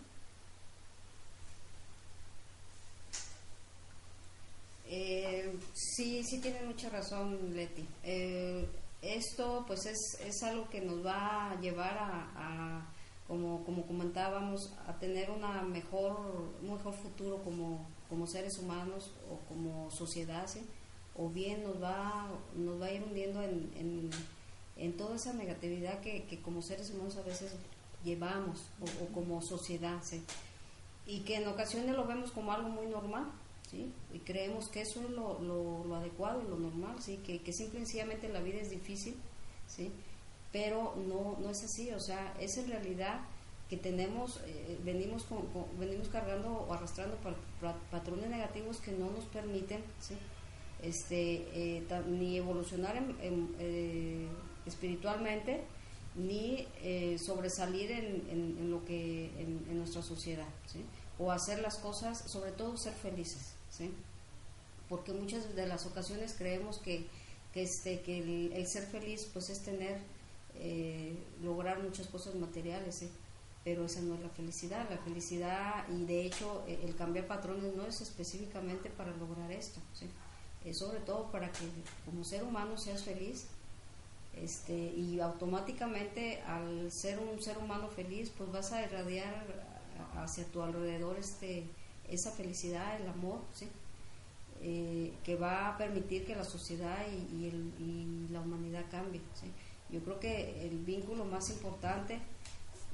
Eh, sí, sí tiene mucha razón, Leti. Eh, esto pues es, es, algo que nos va a llevar a, como, como comentábamos, a tener una mejor, un mejor futuro como, como seres humanos o como sociedad, o bien nos va, nos va a ir hundiendo en, en, toda esa negatividad que, que, como seres humanos a veces llevamos o, como sociedad. y que en ocasiones lo vemos como algo muy normal, Y creemos que eso es lo, lo, adecuado y lo normal, ¿sí? Que, que simple y sencillamente la vida es difícil, ¿sí? Pero no, no es así, o sea, es en realidad que tenemos, eh, venimos, con, venimos cargando o arrastrando patrones negativos que no nos permiten. Este, eh, ni evolucionar eh, espiritualmente, ni eh, sobresalir en, en, lo que en, nuestra sociedad ¿sí? o hacer las cosas sobre todo ser felices ¿sí? porque muchas de las ocasiones creemos que, que este que el, ser feliz pues es tener eh, lograr muchas cosas materiales ¿sí? pero esa no es la felicidad la felicidad y de hecho e, el cambiar patrones no es específicamente para lograr esto ¿sí? es sobre todo para que como ser humano seas feliz este, y automáticamente al ser un ser humano feliz, pues vas a irradiar hacia tu alrededor este, esa felicidad, el amor, ¿sí? Eh, que va a permitir que la sociedad y, y, la humanidad cambie. ¿sí? Yo creo que el vínculo más importante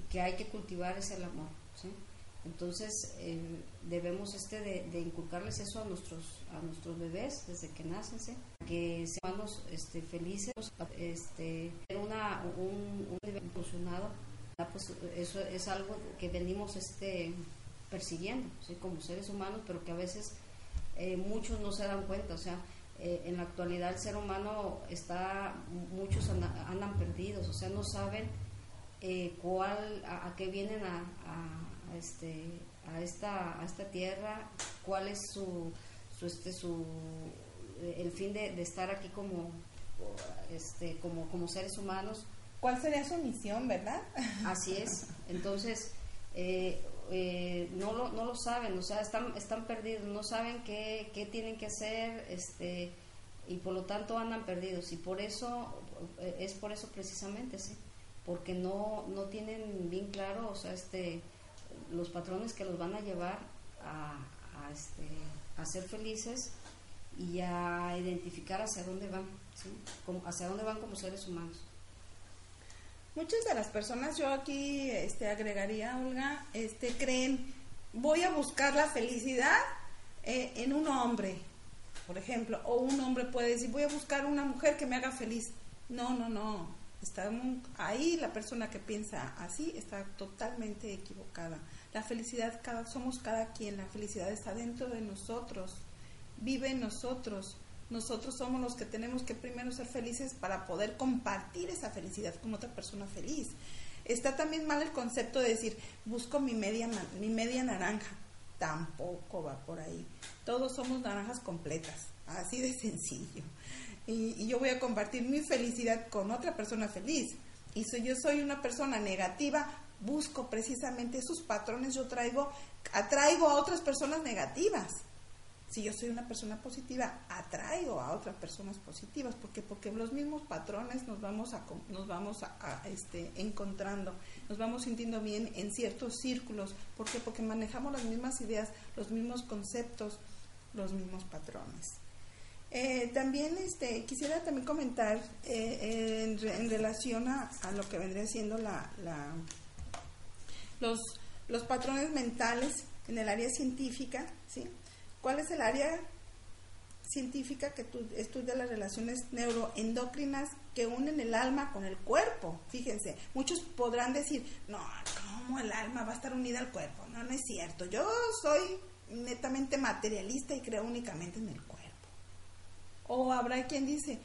que hay que cultivar es el amor. ¿sí? Entonces eh, debemos este de, inculcarles eso a nuestros a nuestros bebés desde que nacen, ¿sí? que seamos este, felices, este, una, un, un evolucionado, pues eso es algo que venimos este, persiguiendo ¿sí? como seres humanos, pero que a veces eh, muchos no se dan cuenta, o sea, eh, en la actualidad el ser humano está, muchos andan, perdidos, o sea, no saben cuál, a, qué vienen a a, este, a, esta, a esta tierra, cuál es su, su, este, su el fin de, estar aquí como, este, como, como seres humanos. ¿Cuál sería su misión, verdad? Así es. <laughs> Entonces, eh, eh, no, lo, no lo saben, o sea, están, están perdidos, no saben qué, qué tienen que hacer, este, y por lo tanto andan perdidos. Y por eso, eh, es por eso precisamente, sí, porque no, no tienen bien claro, o sea, este, los patrones que los van a llevar a, este, a ser felices y a identificar hacia dónde van, hacia dónde van como seres humanos. Muchas de las personas, yo aquí este, agregaría, Olga, este, creen, voy a buscar la felicidad eh, en un hombre, por ejemplo, o un hombre puede decir, voy a buscar una mujer que me haga feliz. No, no, no, está ahí la persona que piensa así está totalmente equivocada. La felicidad cada, somos cada quien, la felicidad está dentro de nosotros, vive en nosotros. Nosotros somos los que tenemos que primero ser felices para poder compartir esa felicidad con otra persona feliz. Está también mal el concepto de decir, busco mi media, mi media naranja. Tampoco va por ahí. Todos somos naranjas completas, así de sencillo. Y, yo voy a compartir mi felicidad con otra persona feliz. Y si yo soy una persona negativa, busco precisamente esos patrones, yo traigo, atraigo a otras personas negativas. Si yo soy una persona positiva, atraigo a otras personas positivas, porque porque los mismos patrones nos vamos a nos vamos a, este encontrando, nos vamos sintiendo bien en ciertos círculos, porque porque manejamos las mismas ideas, los mismos conceptos, los mismos patrones. Eh, también este, quisiera también comentar eh, en, relación a, lo que vendría siendo la, los, los patrones mentales en el área científica, ¿sí? ¿Cuál es el área científica que estudia las relaciones neuroendocrinas que unen el alma con el cuerpo? Fíjense, muchos podrán decir, no, ¿cómo el alma va a estar unida al cuerpo? No, no es cierto. Yo soy netamente materialista y creo únicamente en el cuerpo. O habrá quien dice,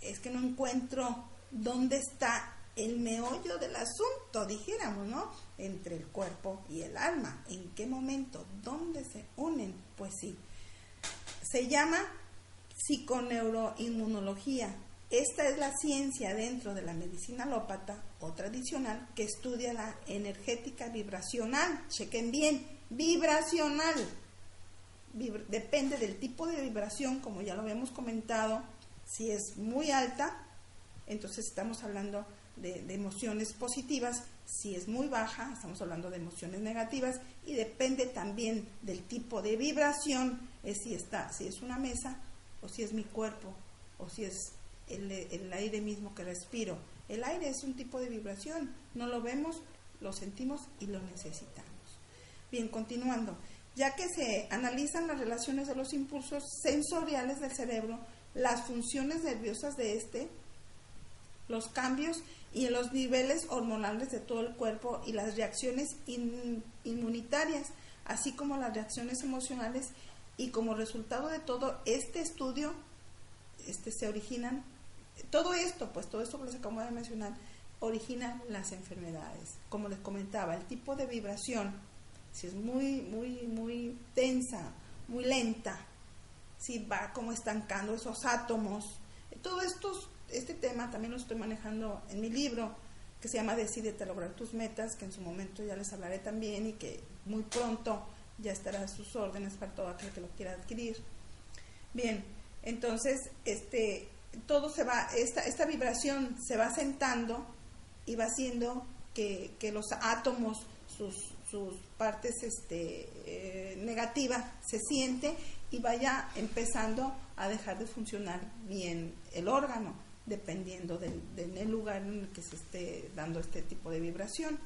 es que no encuentro dónde está el meollo del asunto, dijéramos, ¿no? Entre el cuerpo y el alma. ¿En qué momento? ¿Dónde se unen? Pues sí. Se llama psiconeuroinmunología. Esta es la ciencia dentro de la medicina alópata o tradicional que estudia la energética vibracional. Chequen bien, vibracional. depende del tipo de vibración, como ya lo habíamos comentado. Si es muy alta, entonces estamos hablando de, emociones positivas, si es muy baja, estamos hablando de emociones negativas y depende también del tipo de vibración, es si está, si es una mesa o si es mi cuerpo o si es el, el aire mismo que respiro. El aire es un tipo de vibración, no lo vemos, lo sentimos y lo necesitamos. Bien, continuando. Ya que se analizan las relaciones de los impulsos sensoriales del cerebro, las funciones nerviosas de este, los cambios y en los niveles hormonales de todo el cuerpo y las reacciones inmunitarias, así como las reacciones emocionales y como resultado de todo este estudio este, se originan todo esto, pues todo esto que les acabo de mencionar, origina las enfermedades. Como les comentaba, el tipo de vibración, si es muy, muy, muy tensa, muy lenta, si va como estancando esos átomos, todo esto, este tema también lo estoy manejando en mi libro, que se llama Decídete a lograr tus metas, que en su momento ya les hablaré también y que muy pronto ya estará a sus órdenes para todo aquel que lo quiera adquirir. Bien, entonces, este, todo se va, esta, esta vibración se va sentando y va haciendo que, los átomos, sus, sus partes este, eh, negativas, se siente y vaya empezando a dejar de funcionar bien el órgano, dependiendo del, lugar en el que se esté dando este tipo de vibración.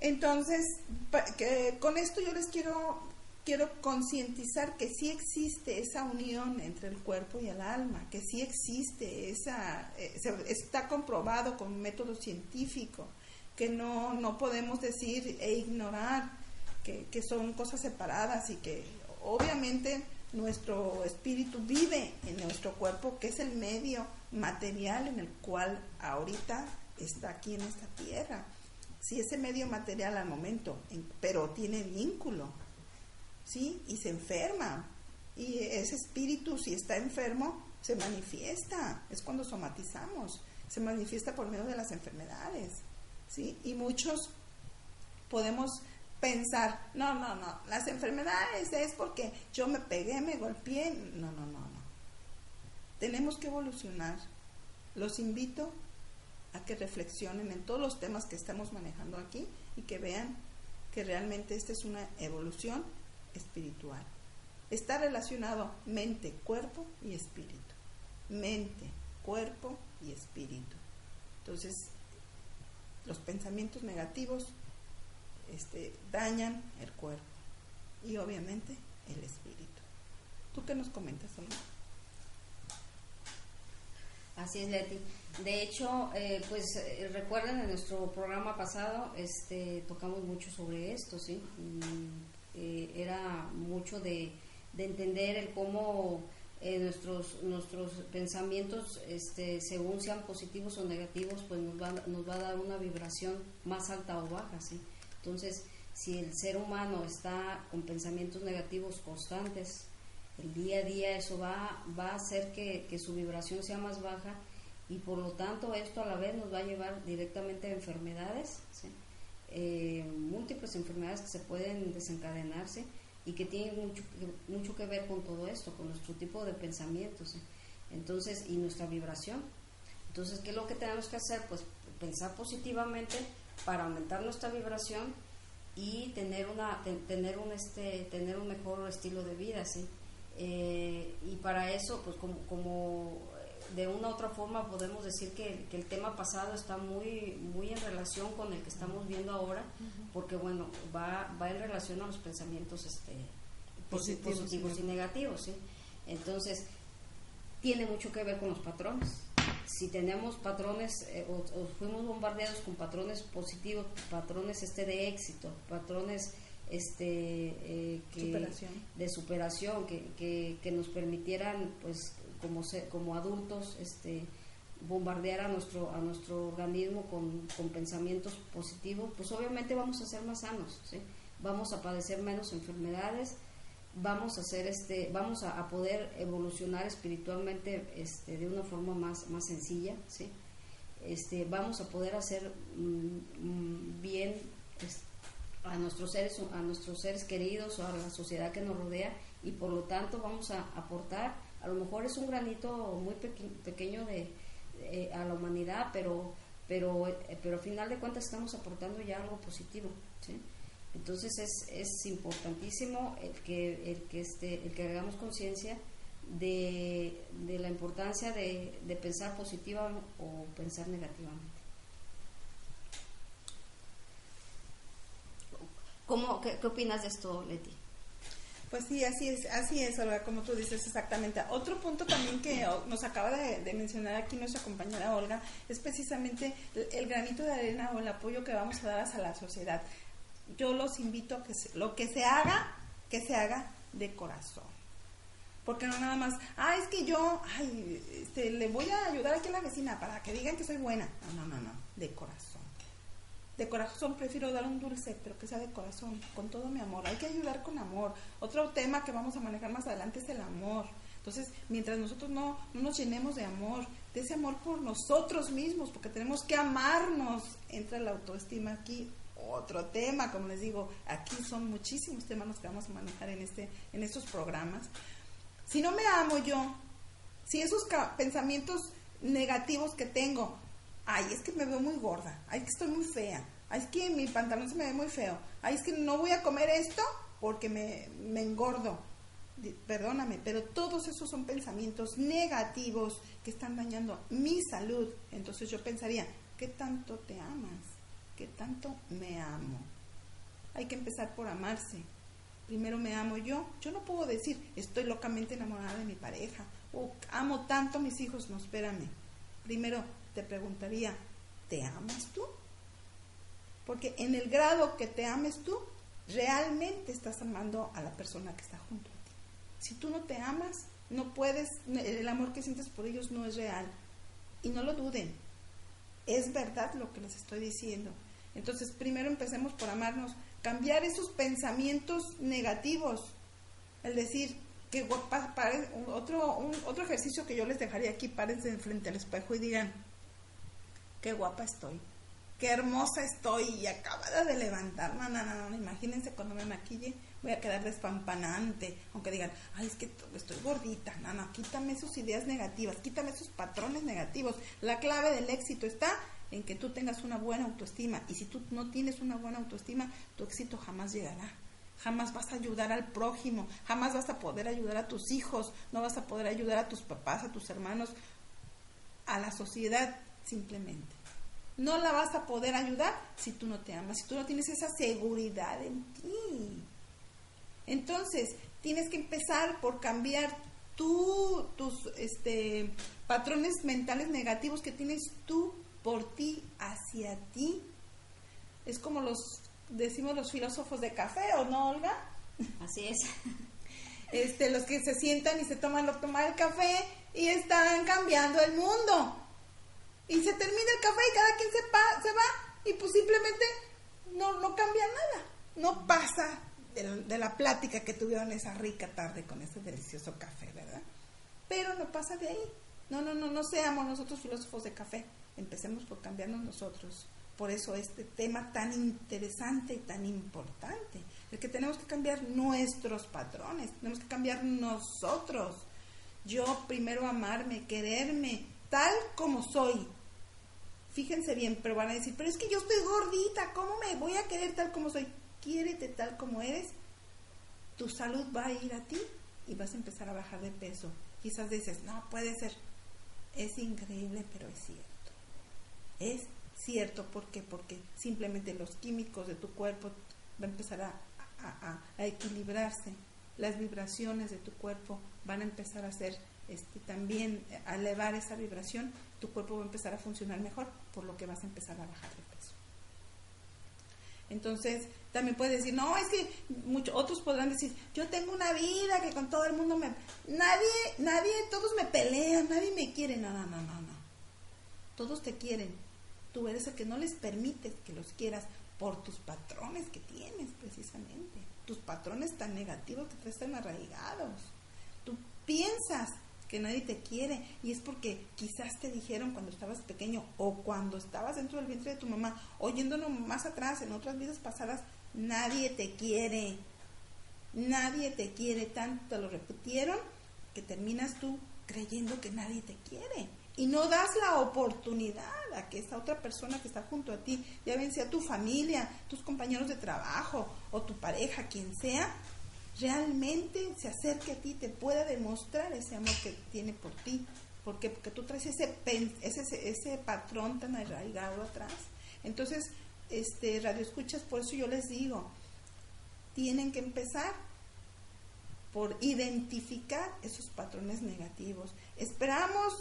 Entonces, con esto yo les quiero quiero concientizar que sí existe esa unión entre el cuerpo y el alma, que sí existe esa, eh, está comprobado con método científico, que no, no podemos decir e ignorar que, que son cosas separadas y que obviamente nuestro espíritu vive en nuestro cuerpo, que es el medio material en el cual ahorita está aquí en esta tierra. Sí, ese medio material al momento, pero tiene vínculo ¿sí? Y se enferma. Y ese espíritu, si está enfermo, se manifiesta. Es cuando somatizamos. Se manifiesta por medio de las enfermedades, ¿sí? Y muchos podemos pensar, no, no, no, las enfermedades es porque yo me pegué, me golpeé. No, no, no, no. Tenemos que evolucionar. Los invito a que reflexionen en todos los temas que estamos manejando aquí y que vean que realmente esta es una evolución espiritual. Está relacionado mente, cuerpo y espíritu. Mente, cuerpo y espíritu. Entonces, los pensamientos negativos este, dañan el cuerpo y obviamente el espíritu. ¿Tú qué nos comentas, Olga? Así es, Leti. De hecho, eh, pues eh, recuerden en nuestro programa pasado, este, tocamos mucho sobre esto, ¿sí? Eh, era mucho de, entender el cómo eh, nuestros nuestros pensamientos este, según sean positivos o negativos pues nos va, nos va a dar una vibración más alta o baja ¿sí? Entonces si el ser humano está con pensamientos negativos constantes el día a día eso va, va a hacer que, su vibración sea más baja y por lo tanto esto a la vez nos va a llevar directamente a enfermedades ¿sí? Eh, múltiples enfermedades que se pueden desencadenarse y que tienen mucho, mucho que ver con todo esto, con nuestro tipo de pensamientos, entonces, y nuestra vibración. Entonces, ¿qué es lo que tenemos que hacer? Pues pensar positivamente para aumentar nuestra vibración y tener una tener un este tener un mejor estilo de vida sí eh, y para eso pues como, como de una u otra forma podemos decir que, el tema pasado está muy muy en relación con el que estamos viendo ahora, porque bueno, va, va en relación a los pensamientos este, positivos, y negativos. ¿sí? Entonces, tiene mucho que ver con los patrones. Si tenemos patrones eh, o, fuimos bombardeados con patrones positivos, patrones este de éxito, patrones este eh, de superación que, que, que, nos permitieran pues como, como adultos este, bombardear a nuestro, a nuestro organismo con, con, pensamientos positivos, pues obviamente vamos a ser más sanos, vamos a padecer menos enfermedades, vamos a hacer este, vamos a, poder evolucionar espiritualmente este, de una forma más, más sencilla, ¿sí? este, vamos a poder hacer mm, mm, bien a nuestros seres a nuestros seres queridos o a la sociedad que nos rodea y por lo tanto vamos a aportar a lo mejor es un granito muy pequeño de, eh, a la humanidad, pero, pero, eh, pero al final de cuentas estamos aportando ya algo positivo. Entonces es, es importantísimo el que, el que, este, el que hagamos conciencia de, de, la importancia de, de pensar positiva o pensar negativamente. ¿Cómo, qué, opinas de esto, Leti? Pues sí, así es, así es, Olga, como tú dices exactamente. Otro punto también que nos acaba de, mencionar aquí nuestra compañera Olga es precisamente el, granito de arena o el apoyo que vamos a dar hacia la sociedad. Yo los invito a que lo que se haga, que se haga de corazón. Porque no nada más, ah, es que yo, ay, este, le voy a ayudar aquí a la vecina para que digan que soy buena. No, no, no, no, de corazón. De corazón prefiero dar un dulce, pero que sea de corazón, con todo mi amor. Hay que ayudar con amor. Otro tema que vamos a manejar más adelante es el amor. Entonces, mientras nosotros no, no nos llenemos de amor, de ese amor por nosotros mismos, porque tenemos que amarnos, entra la autoestima aquí otro tema, como les digo, aquí son muchísimos temas los que vamos a manejar en este en estos programas. Si no me amo yo, si esos pensamientos negativos que tengo, ay, es que me veo muy gorda, ay, que estoy muy fea, ay, es que mi pantalón se me ve muy feo, ay, es que no voy a comer esto porque me engordo. Perdóname, pero todos esos son pensamientos negativos que están dañando mi salud. Entonces yo pensaría, ¿qué tanto te amas? ¿Qué tanto me amo? Hay que empezar por amarse primero me amo yo. Yo no puedo decir, estoy locamente enamorada de mi pareja o amo tanto a mis hijos. No, espérame. Primero te preguntaría, ¿te amas tú? Porque en el grado que te ames tú, realmente estás amando a la persona que está junto a ti. Si tú no te amas, no puedes, el amor que sientes por ellos no es real. Y no lo duden, es verdad lo que les estoy diciendo. Entonces, primero empecemos por amarnos cambiar esos pensamientos negativos. El decir, que otro, otro ejercicio que yo les dejaría aquí, párense frente al espejo y digan, qué guapa estoy, qué hermosa estoy y acabada de levantar. No, no, no, no, imagínense cuando me maquille, voy a quedar despampanante, aunque digan, ay, es que estoy gordita. No, no, quítame esas ideas negativas, quítame esos patrones negativos. La clave del éxito está en que tú tengas una buena autoestima. Y si tú no tienes una buena autoestima, tu éxito jamás llegará. Jamás vas a ayudar al prójimo, jamás vas a poder ayudar a tus hijos, no vas a poder ayudar a tus papás, a tus hermanos, a la sociedad simplemente. No la vas a poder ayudar si tú no te amas, si tú no tienes esa seguridad en ti. Entonces, tienes que empezar por cambiar tú, tus este, patrones mentales negativos que tienes tú por ti, hacia ti. Es como los, decimos los filósofos de café, ¿o no, Olga? Así es. <laughs> Este, los que se sientan y se toman lo tomar el café y están cambiando el mundo. Y se termina el café y cada quien se, se va y pues simplemente no, no cambia nada. No pasa de, de la plática que tuvieron esa rica tarde con ese delicioso café, ¿verdad? Pero no pasa de ahí. No, no, no, no seamos nosotros filósofos de café empecemos por cambiarnos nosotros. Por eso este tema tan interesante y tan importante, el que tenemos que cambiar nuestros patrones, tenemos que cambiar nosotros. Yo primero amarme, quererme tal como soy. Fíjense bien, pero van a decir, pero es que yo estoy gordita, ¿cómo me voy a querer tal como soy? Quiérete tal como eres, tu salud va a ir a ti y vas a empezar a bajar de peso. Quizás dices, no, puede ser. Es increíble, pero es cierto. Es cierto, ¿por qué? Porque simplemente los químicos de tu cuerpo van a empezar a, equilibrarse, las vibraciones de tu cuerpo van a empezar a hacer este, también a elevar esa vibración, tu cuerpo va a empezar a funcionar mejor, por lo que vas a empezar a bajar de peso. Entonces, también puedes decir, no, es que muchos otros podrán decir, yo tengo una vida que con todo el mundo me... Nadie, nadie, todos me pelean, nadie me quiere, no, no, no, no, no. Todos te quieren, tú eres el que no les permite que los quieras por tus patrones que tienes precisamente, tus patrones tan negativos que te están arraigados. Tú piensas que nadie te quiere y es porque quizás te dijeron cuando estabas pequeño o cuando estabas dentro del vientre de tu mamá o yéndonos más atrás en otras vidas pasadas, nadie te quiere. Nadie te quiere, tanto lo repitieron que terminas tú creyendo que nadie te quiere y no das la oportunidad a que esa otra persona que está junto a ti, ya bien sea tu familia, tus compañeros de trabajo o tu pareja, quien sea, realmente se acerque a ti, te pueda demostrar ese amor que tiene por ti. Porque, porque tú traes ese, ese, ese patrón tan arraigado atrás. Entonces, este, radio escuchas, por eso yo les digo, tienen que empezar por identificar esos patrones negativos. Esperamos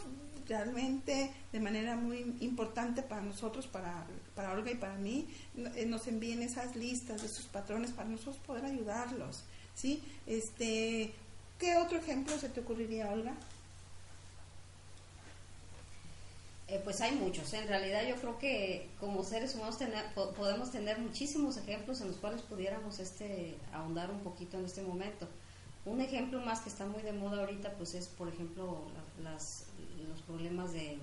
realmente de manera muy importante para nosotros, para, para Olga y para mí, eh, nos envíen esas listas de esos patrones para nosotros poder ayudarlos. ¿sí? Este, ¿Qué otro ejemplo se te ocurriría, Olga? Eh, pues hay muchos. En realidad yo creo que como seres humanos podemos tener muchísimos ejemplos en los cuales pudiéramos este, ahondar un poquito en este momento. Un ejemplo más que está muy de moda ahorita pues es, por ejemplo, las, los problemas de,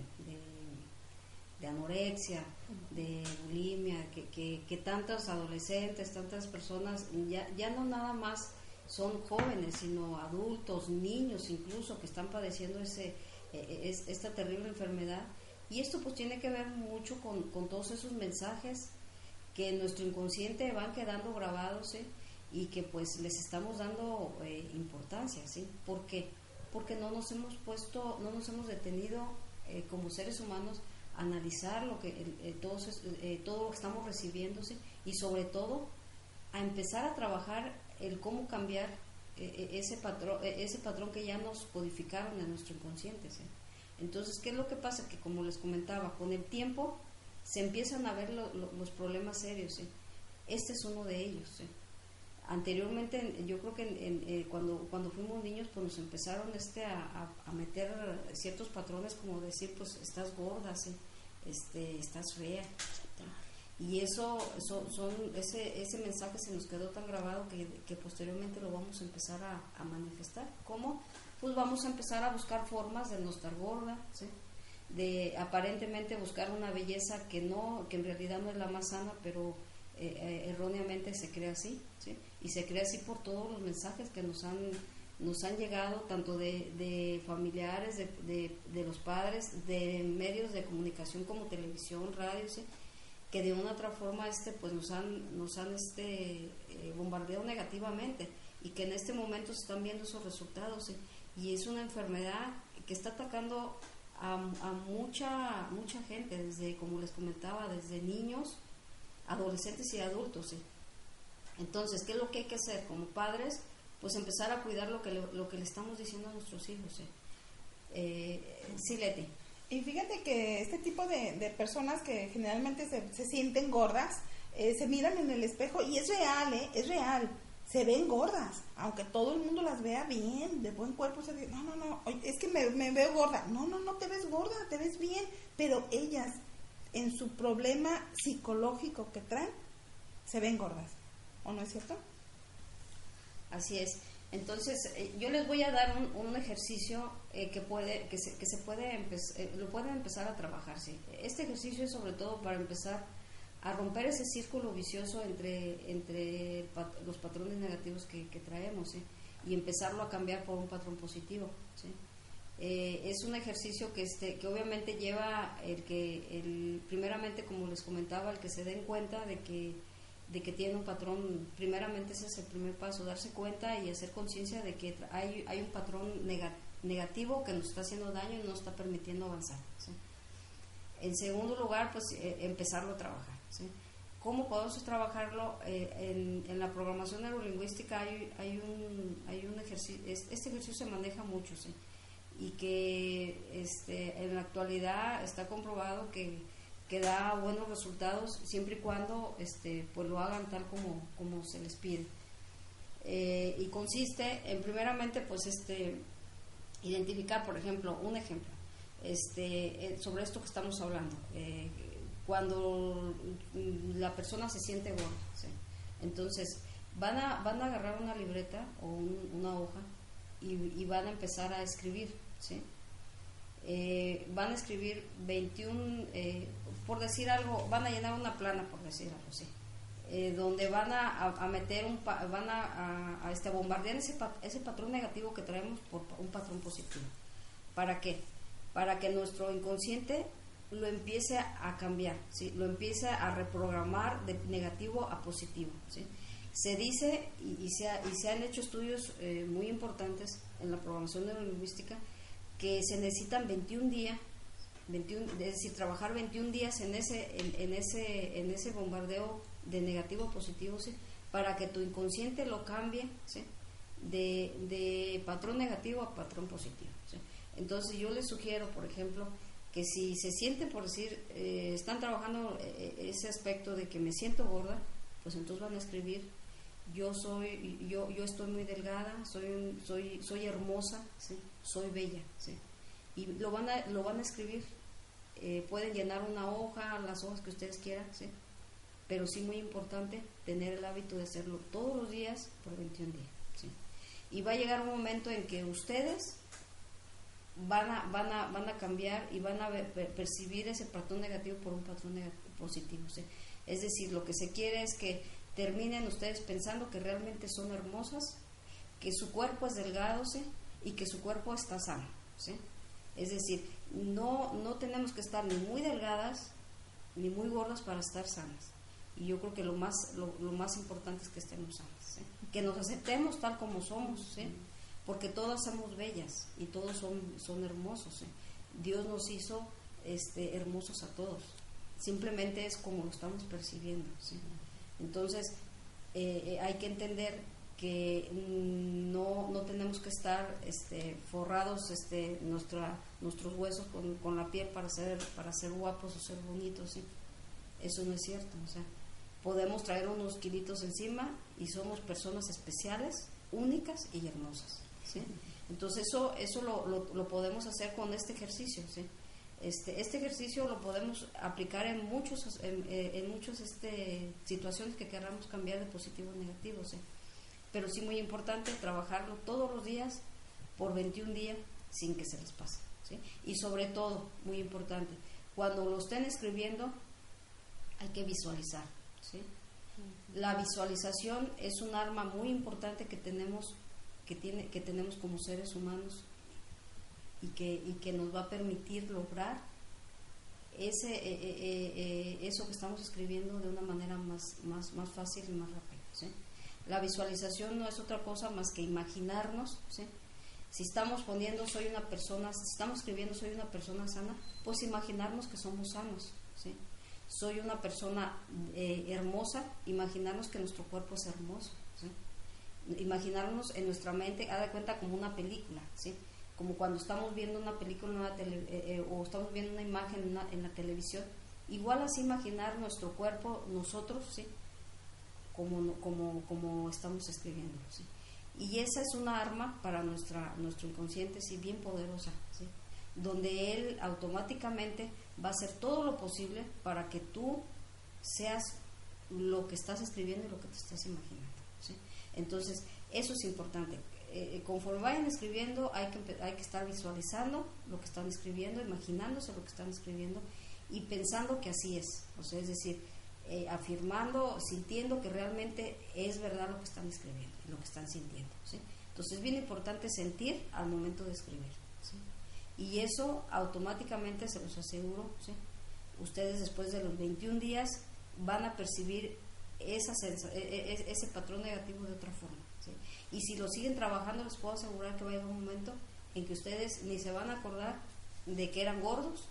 anorexia, de bulimia, que, que, tantos adolescentes, tantas personas, ya, ya no nada más son jóvenes, sino adultos, niños incluso, que están padeciendo ese, e, e, es, esta terrible enfermedad y esto pues tiene que ver mucho con, todos esos mensajes que en nuestro inconsciente van quedando grabados y que pues les estamos dando eh, importancia, ¿sí? ¿Por qué? Porque no nos hemos puesto, no nos hemos detenido eh, como seres humanos a analizar lo que todos, todo lo que estamos recibiendo y sobre todo a empezar a trabajar el cómo cambiar ese patrón, ese patrón que ya nos codificaron en nuestro inconsciente. Entonces, ¿qué es lo que pasa? Que como les comentaba, con el tiempo se empiezan a ver los problemas serios. Este es uno de ellos. Anteriormente, yo creo que eh, cuando, cuando fuimos niños, pues nos empezaron este a, meter ciertos patrones como decir, pues estás gorda, este, estás fea. Y eso, son, ese, ese mensaje se nos quedó tan grabado que, posteriormente lo vamos a empezar a, a manifestar. ¿Cómo? pues vamos a empezar a buscar formas de no estar gorda, de aparentemente buscar una belleza que no, que en realidad no es la más sana, pero eh, eh, erróneamente se cree así, y se cree así por todos los mensajes que nos han nos han llegado tanto de, familiares, de, de, los padres, de medios de comunicación como televisión, radio, que de una u otra forma este pues nos han nos han este eh, bombardeado negativamente y que en este momento se están viendo esos resultados y es una enfermedad que está atacando a, mucha mucha gente desde como les comentaba desde niños adolescentes y adultos entonces qué es lo que hay que hacer como padres pues empezar a cuidar lo que le, lo que le estamos diciendo a nuestros hijos eh, sí Leti. Y fíjate que este tipo de, personas que generalmente se, sienten gordas eh, se miran en el espejo y es real ¿eh? es real. Se ven gordas, aunque todo el mundo las vea bien, de buen cuerpo, se dice, no, no, no, es que me, veo gorda, no, no, no te ves gorda, te ves bien, pero ellas, en su problema psicológico que traen, se ven gordas, ¿o no es cierto? Así es. Entonces, eh, yo les voy a dar un, ejercicio eh, que puede, que se, que se puede, eh, lo pueden empezar a trabajar, sí. Este ejercicio es sobre todo para empezar a romper ese círculo vicioso entre, entre los patrones negativos que, traemos y empezarlo a cambiar por un patrón positivo. Eh, es un ejercicio que, este, que obviamente lleva el que, el, primeramente, como les comentaba, el que se den cuenta de que, de que tiene un patrón, primeramente ese es el primer paso, darse cuenta y hacer conciencia de que hay, hay un patrón negativo que nos está haciendo daño y no nos está permitiendo avanzar. En segundo lugar, pues eh, empezarlo a trabajar. ¿Cómo podemos trabajarlo? Eh, en, la programación neurolingüística hay, hay, un, hay un ejercicio, este ejercicio se maneja mucho, ¿sí? Y que este, en la actualidad está comprobado que, que, da buenos resultados siempre y cuando este, pues lo hagan tal como, como se les pide. Eh, y consiste en primeramente pues este identificar por ejemplo un ejemplo este eh, sobre esto que estamos hablando cuando la persona se siente gorda. Entonces, van a, van a agarrar una libreta o una hoja y, van a empezar a escribir. ¿sí? Eh, van a escribir 21, eh, por decir algo, van a llenar una plana, por decir algo así. Eh, donde van a, a, meter un van a, a, este, bombardear ese, ese patrón negativo que traemos por un patrón positivo. ¿Para qué? Para que nuestro inconsciente lo empiece a cambiar, ¿sí? lo empiece a reprogramar de negativo a positivo. ¿sí? Se dice, y, se, y se han hecho estudios eh, muy importantes en la programación neurolingüística, que se necesitan 21 días, 21, es decir, trabajar 21 días en ese, en, ese, en ese bombardeo de negativo a positivo, para que tu inconsciente lo cambie de, de patrón negativo a patrón positivo. Entonces yo les sugiero, por ejemplo, que si se sienten, por decir, eh, están trabajando eh, ese aspecto de que me siento gorda, pues entonces van a escribir, yo soy, yo, yo estoy muy delgada, soy, soy, soy hermosa, ¿sí? soy bella, ¿sí? y lo van a, lo van a escribir. Eh, pueden llenar una hoja, las hojas que ustedes quieran, ¿sí? pero sí muy importante tener el hábito de hacerlo todos los días por 21 días. ¿sí? Y va a llegar un momento en que ustedes van a, van a, van a cambiar y van a percibir ese patrón negativo por un patrón positivo. ¿sí? Es decir, lo que se quiere es que terminen ustedes pensando que realmente son hermosas, que su cuerpo es delgado ¿sí? y que su cuerpo está sano. ¿sí? Es decir, no, no tenemos que estar ni muy delgadas ni muy gordas para estar sanas. Y yo creo que lo más, lo, más importante es que estemos sanas, que nos aceptemos tal como somos, porque todas somos bellas y todos son, son hermosos. Dios nos hizo este, hermosos a todos, simplemente es como lo estamos percibiendo. Entonces, eh, eh, hay que entender que no, no tenemos que estar este, forrados este, nuestra, nuestros huesos con, con, la piel para ser, para ser guapos o ser bonitos. ¿sí? Eso no es cierto. O sea, podemos traer unos kilitos encima y somos personas especiales, únicas y hermosas. ¿sí? Entonces eso, eso lo, lo, podemos hacer con este ejercicio. ¿sí? Este, este ejercicio lo podemos aplicar en muchos en, eh, en muchas este, situaciones que queramos cambiar de positivo a negativo. ¿sí? pero sí muy importante trabajarlo todos los días por 21 días sin que se les pase. ¿sí? Y sobre todo, muy importante, cuando lo estén escribiendo hay que visualizar. ¿sí? La visualización es un arma muy importante que tenemos, que tiene, que tenemos como seres humanos y que, y que nos va a permitir lograr ese, eh, eh, eh, eso que estamos escribiendo de una manera más, más, más fácil y más rápida. La visualización no es otra cosa más que imaginarnos, Si estamos poniendo soy una persona, si estamos escribiendo soy una persona sana, pues imaginarnos que somos sanos. Soy una persona hermosa, imaginarnos que nuestro cuerpo es hermoso, Imaginarnos en nuestra mente, haga cuenta como una película, ¿sí? Como cuando estamos viendo una película eh, eh, o estamos viendo una imagen en, la televisión, igual así imaginar nuestro cuerpo, nosotros, ¿sí? como, como, como estamos escribiendo. Y esa es una arma para nuestra, nuestro inconsciente, sí, bien poderosa, ¿sí? donde él automáticamente va a hacer todo lo posible para que tú seas lo que estás escribiendo y lo que te estás imaginando. ¿sí? Entonces, eso es importante. Eh, eh, conforme vayan escribiendo, hay que, hay que estar visualizando lo que están escribiendo, imaginándose lo que están escribiendo y pensando que así es. O sea, es decir, eh, afirmando, sintiendo que realmente es verdad lo que están escribiendo, lo que están sintiendo. Entonces es bien importante sentir al momento de escribir. Y eso automáticamente, se los aseguro, ustedes después de los 21 días van a percibir esa e, e, e, ese patrón negativo de otra forma. Y si lo siguen trabajando, les puedo asegurar que va a llegar un momento en que ustedes ni se van a acordar de que eran gordos,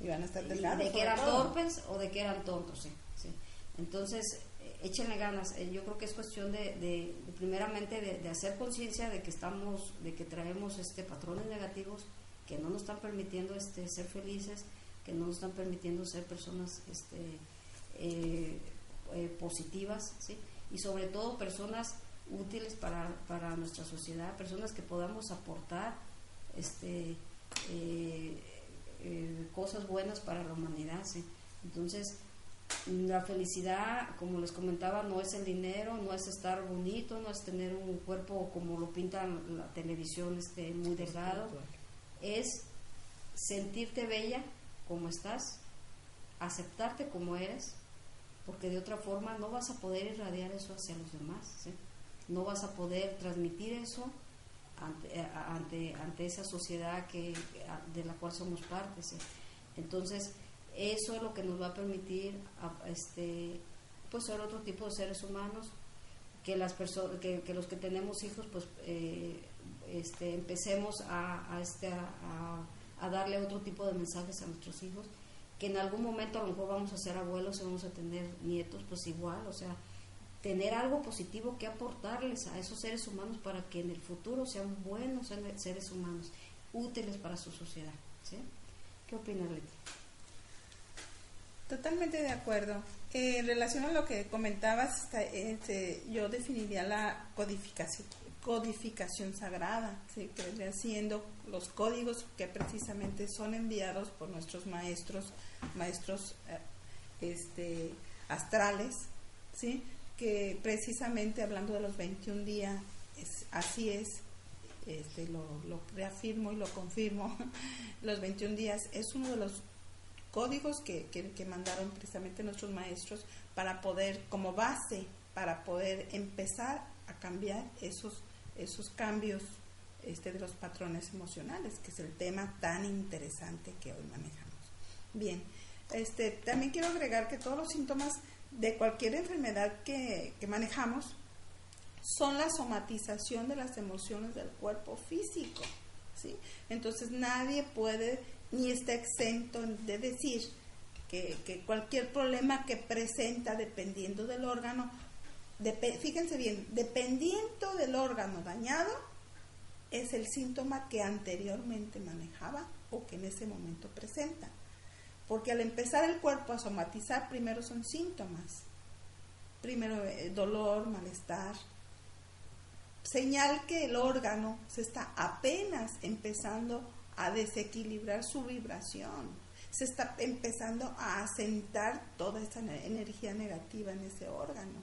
y van a estar de que eran torpes o de que eran tontos. ¿sí? Entonces, eh, échenle ganas. Eh, yo creo que es cuestión de, primeramente, de, hacer conciencia de que estamos, de que traemos este patrones negativos que no nos están permitiendo este, ser felices, que no nos están permitiendo ser personas este, eh, positivas, ¿sí? y sobre todo personas útiles para, para nuestra sociedad, personas que podamos aportar este, cosas buenas para la humanidad. ¿sí? Entonces, la felicidad, como les comentaba, no es el dinero, no es estar bonito, no es tener un cuerpo como lo pinta la televisión este, muy delgado, es sentirte bella como estás, aceptarte como eres, porque de otra forma no vas a poder irradiar eso hacia los demás, no vas a poder transmitir eso ante, eh, ante, esa sociedad que, de la cual somos partes. Entonces, eso es lo que nos va a permitir este pues ser otro tipo de seres humanos que las que, los que tenemos hijos pues eh, este, empecemos a, a este a, a, darle otro tipo de mensajes a nuestros hijos que en algún momento a lo mejor vamos a ser abuelos y vamos a tener nietos pues igual o sea tener algo positivo que aportarles a esos seres humanos para que en el futuro sean buenos seres humanos, útiles para su sociedad. ¿sí? ¿Qué opinas, Leti? Totalmente de acuerdo. Eh, en relación a lo que comentabas, este, yo definiría la codificación, codificación sagrada, ¿sí? que siendo los códigos que precisamente son enviados por nuestros maestros, maestros eh, este, astrales, ¿sí? Que precisamente hablando de los 21 días, es, así es, este, lo, lo, reafirmo y lo confirmo, <laughs> los 21 días es uno de los códigos que, que, mandaron precisamente nuestros maestros para poder, como base, para poder empezar a cambiar esos, esos cambios este, de los patrones emocionales, que es el tema tan interesante que hoy manejamos. Bien, este, también quiero agregar que todos los síntomas de cualquier enfermedad que, manejamos son la somatización de las emociones del cuerpo físico. ¿sí? Entonces nadie puede ni está exento de decir que, cualquier problema que presenta dependiendo del órgano, fíjense bien, dependiendo del órgano dañado, es el síntoma que anteriormente manejaba o que en ese momento presenta. Porque al empezar el cuerpo a somatizar, primero son síntomas. Primero eh, dolor, malestar. Señal que el órgano se está apenas empezando a desequilibrar su vibración. Se está empezando a asentar toda esa energía negativa en ese órgano.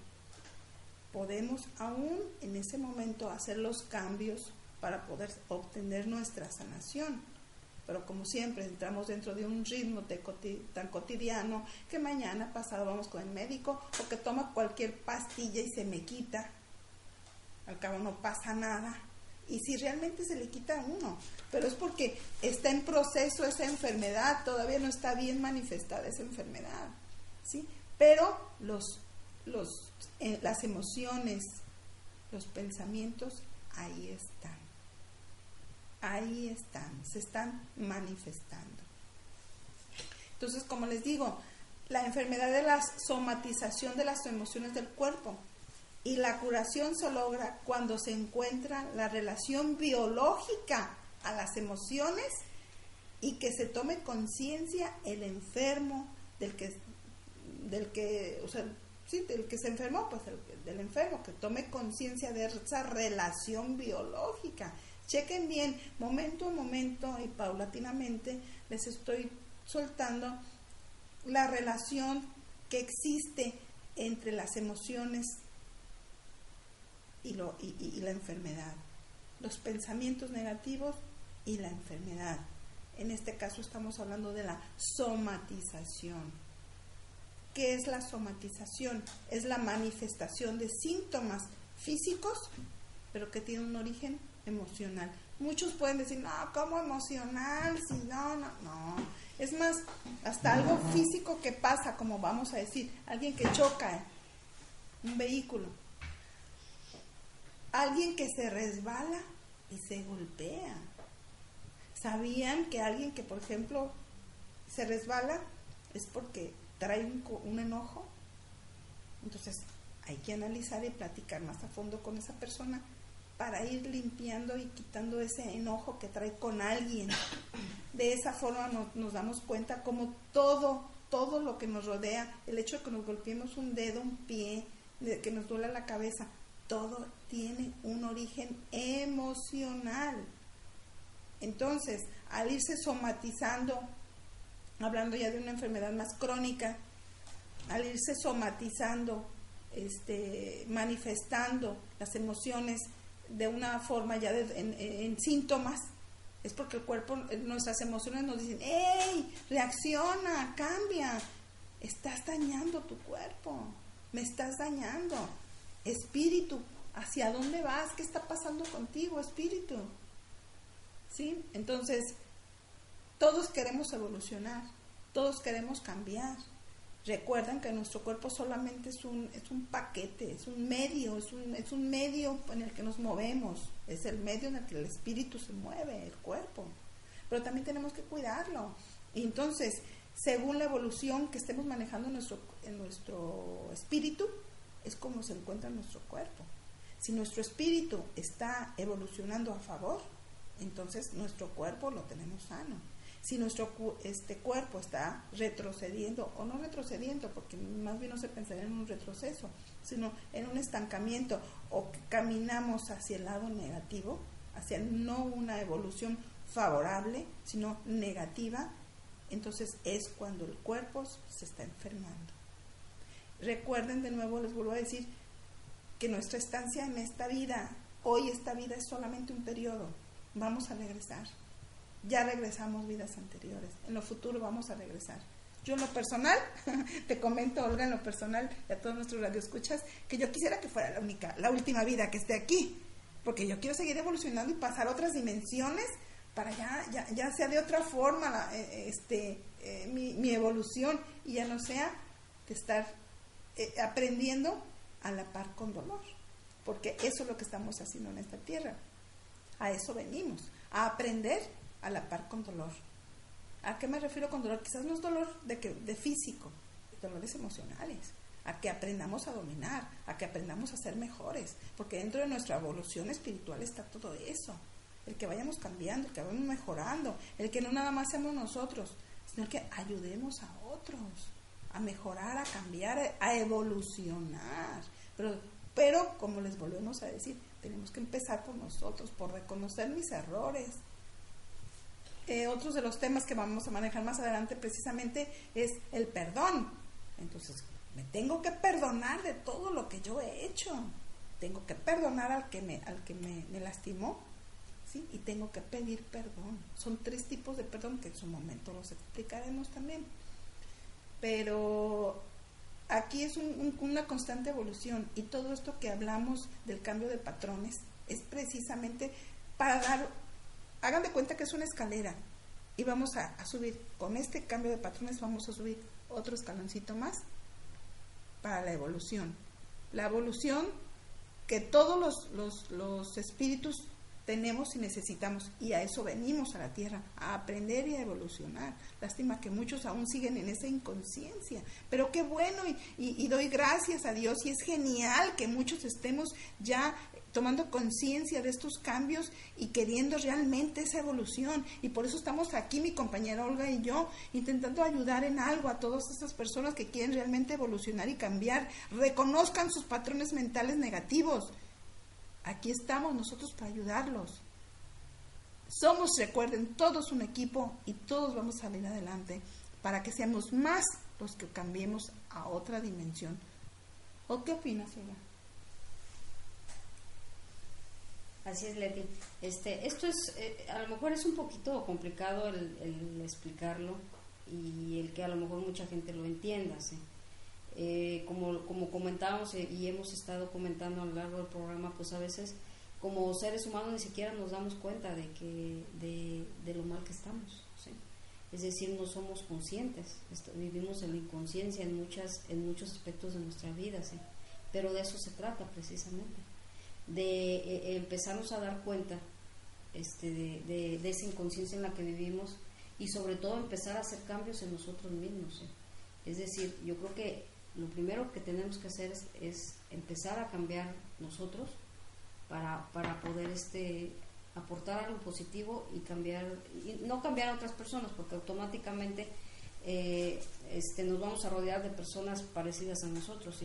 Podemos aún en ese momento hacer los cambios para poder obtener nuestra sanación pero como siempre entramos dentro de un ritmo tan cotidiano que mañana pasado vamos con el médico o que toma cualquier pastilla y se me quita. Al cabo no pasa nada. Y si realmente se le quita a uno, pero es porque está en proceso esa enfermedad, todavía no está bien manifestada esa enfermedad. ¿sí? Pero los, los, eh, las emociones, los pensamientos, ahí están ahí están, se están manifestando. Entonces, como les digo, la enfermedad de la somatización de las emociones del cuerpo y la curación se logra cuando se encuentra la relación biológica a las emociones y que se tome conciencia el enfermo del que del que o sea, sí, del que se enfermó, pues del enfermo que tome conciencia de esa relación biológica Chequen bien, momento a momento y paulatinamente les estoy soltando la relación que existe entre las emociones y, la enfermedad, los pensamientos negativos y la enfermedad. En este caso estamos hablando de la somatización. ¿Qué es la somatización? Es la manifestación de síntomas físicos, pero que tienen un origen emocional. Muchos pueden decir, no, ¿cómo emocional? Si no, no, no. Es más, hasta algo físico que pasa, como vamos a decir, alguien que choca un vehículo, alguien que se resbala y se golpea. ¿Sabían que alguien que, por ejemplo, se resbala es porque trae un, un enojo? Entonces, hay que analizar y platicar más a fondo con esa persona para ir limpiando y quitando ese enojo que trae con alguien. De esa forma nos, damos cuenta como todo, todo lo que nos rodea, el hecho de que nos golpeemos un dedo, un pie, de que nos duela la cabeza, todo tiene un origen emocional. Entonces, al irse somatizando, hablando ya de una enfermedad más crónica, al irse somatizando, este, manifestando las emociones de una forma ya en, síntomas, es porque el cuerpo, nuestras emociones nos dicen, ¡Ey! Reacciona, cambia. Estás dañando tu cuerpo, me estás dañando. Espíritu, ¿hacia dónde vas? ¿Qué está pasando contigo, espíritu? ¿Sí? Entonces, todos queremos evolucionar, todos queremos cambiar. Recuerden que nuestro cuerpo solamente es un, es un paquete, es un medio, es un, es un medio en el que nos movemos, es el medio en el que el espíritu se mueve, el cuerpo. Pero también tenemos que cuidarlo. Y entonces, según la evolución que estemos manejando nuestro, en nuestro espíritu, es como se encuentra nuestro cuerpo. Si nuestro espíritu está evolucionando a favor, entonces nuestro cuerpo lo tenemos sano. Si nuestro este cuerpo está retrocediendo, o no retrocediendo, porque más bien no se pensaría en un retroceso, sino en un estancamiento, o que caminamos hacia el lado negativo, hacia no una evolución favorable, sino negativa, entonces es cuando el cuerpo se está enfermando. Recuerden de nuevo, les vuelvo a decir, que nuestra estancia en esta vida, hoy esta vida es solamente un periodo, vamos a regresar. Ya regresamos vidas anteriores, en lo futuro vamos a regresar. Yo en lo personal, <laughs> te comento Olga en lo personal y a todos nuestros radioescuchas, que yo quisiera que fuera la única, la última vida que esté aquí, porque yo quiero seguir evolucionando y pasar a otras dimensiones para ya, ya, ya sea de otra forma eh, este, eh, mi, evolución y ya no sea de estar eh, aprendiendo a la par con dolor, porque eso es lo que estamos haciendo en esta tierra. A eso venimos, a aprender a la par con dolor. ¿A qué me refiero con dolor? Quizás no es dolor de, que, de físico, dolores emocionales, a que aprendamos a dominar, a que aprendamos a ser mejores, porque dentro de nuestra evolución espiritual está todo eso el que vayamos cambiando, el que vayamos mejorando, el que no nada más seamos nosotros, sino que ayudemos a otros a mejorar, a cambiar, a evolucionar. Pero, pero como les volvemos a decir, tenemos que empezar por nosotros, por reconocer mis errores. Eh, otros de los temas que vamos a manejar más adelante precisamente es el perdón. Entonces, me tengo que perdonar de todo lo que yo he hecho. Tengo que perdonar al que me, al que me lastimó y tengo que pedir perdón. Son tres tipos de perdón que en su momento los explicaremos también. Pero aquí es una constante evolución y todo esto que hablamos del cambio de patrones es precisamente para dar, hagan de cuenta que es una escalera y vamos a, subir, con este cambio de patrones vamos a subir otro escaloncito más para la evolución. La evolución que todos los, los, los espíritus tenemos y necesitamos, y a eso venimos a la tierra, a aprender y a evolucionar. Lástima que muchos aún siguen en esa inconsciencia, pero qué bueno y, y doy gracias a Dios y es genial que muchos estemos ya tomando conciencia de estos cambios y queriendo realmente esa evolución. Y por eso estamos aquí, mi compañera Olga y yo, intentando ayudar en algo a todas estas personas que quieren realmente evolucionar y cambiar. Reconozcan sus patrones mentales negativos Aquí estamos nosotros para ayudarlos. Somos, recuerden, todos un equipo y todos vamos a salir adelante para que seamos más los que cambiemos a otra dimensión. ¿O qué opinas, Eva? Así es, Leti. Este, esto es, eh, a lo mejor es un poquito complicado el, explicarlo y el que a lo mejor mucha gente lo entienda, ¿sí? Eh, como, como comentábamos eh, y hemos estado comentando a lo largo del programa, pues a veces como seres humanos ni siquiera nos damos cuenta de, que, de, lo mal que estamos. Es decir, no somos conscientes, vivimos en la inconsciencia en, muchas, en muchos aspectos de nuestra vida, ¿sí? pero de eso se trata precisamente, de eh, empezarnos a dar cuenta este, de, de, esa inconsciencia en la que vivimos y sobre todo empezar a hacer cambios en nosotros mismos. Es decir, yo creo que lo primero que tenemos que hacer es, empezar a cambiar nosotros para, para poder este aportar algo positivo y cambiar y no cambiar a otras personas porque automáticamente eh, este, nos vamos a rodear de personas parecidas a nosotros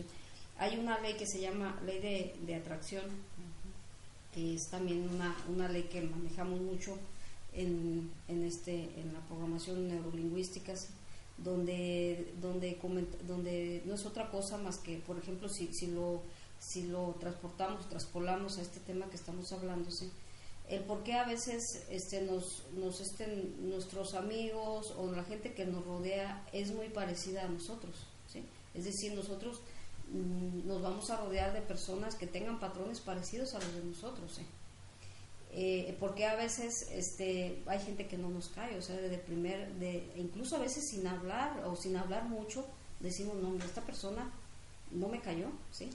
hay una ley que se llama ley de, de atracción que es también una, una ley que manejamos mucho en, en este en la programación neurolingüística donde, donde, donde no es otra cosa más que, por ejemplo, si, si, lo, si lo transportamos, traspolamos a este tema que estamos hablando, el por qué a veces este, nos, nos estén, nuestros amigos o la gente que nos rodea es muy parecida a nosotros. ¿sí? Es decir, nosotros nos vamos a rodear de personas que tengan patrones parecidos a los de nosotros. ¿sí? eh, porque a veces este, hay gente que no nos cae, o sea, de primer, de, incluso a veces sin hablar o sin hablar mucho, decimos, no, esta persona no me cayó, ¿sí?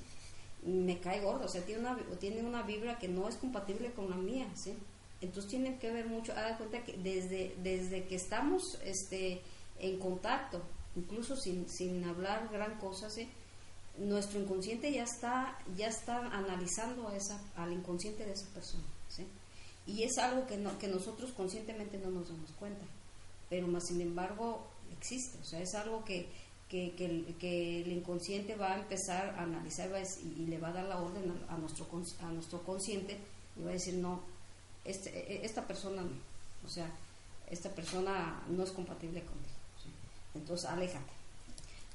Me cae gordo, o sea, tiene una, tiene una vibra que no es compatible con la mía, ¿sí? Entonces tienen que ver mucho, haga cuenta que desde, desde que estamos este, en contacto, incluso sin, sin hablar gran cosa, ¿sí? Nuestro inconsciente ya está, ya está analizando a esa, al inconsciente de esa persona. Y es algo que, no, que nosotros conscientemente no nos damos cuenta, pero más sin embargo existe, o sea, es algo que, que, que, el, inconsciente va a empezar a analizar y, le va a dar la orden a, nuestro, a nuestro consciente y va a decir, no, este, e, e, esta persona no, o sea, esta persona no es compatible contigo. Entonces, aléjate.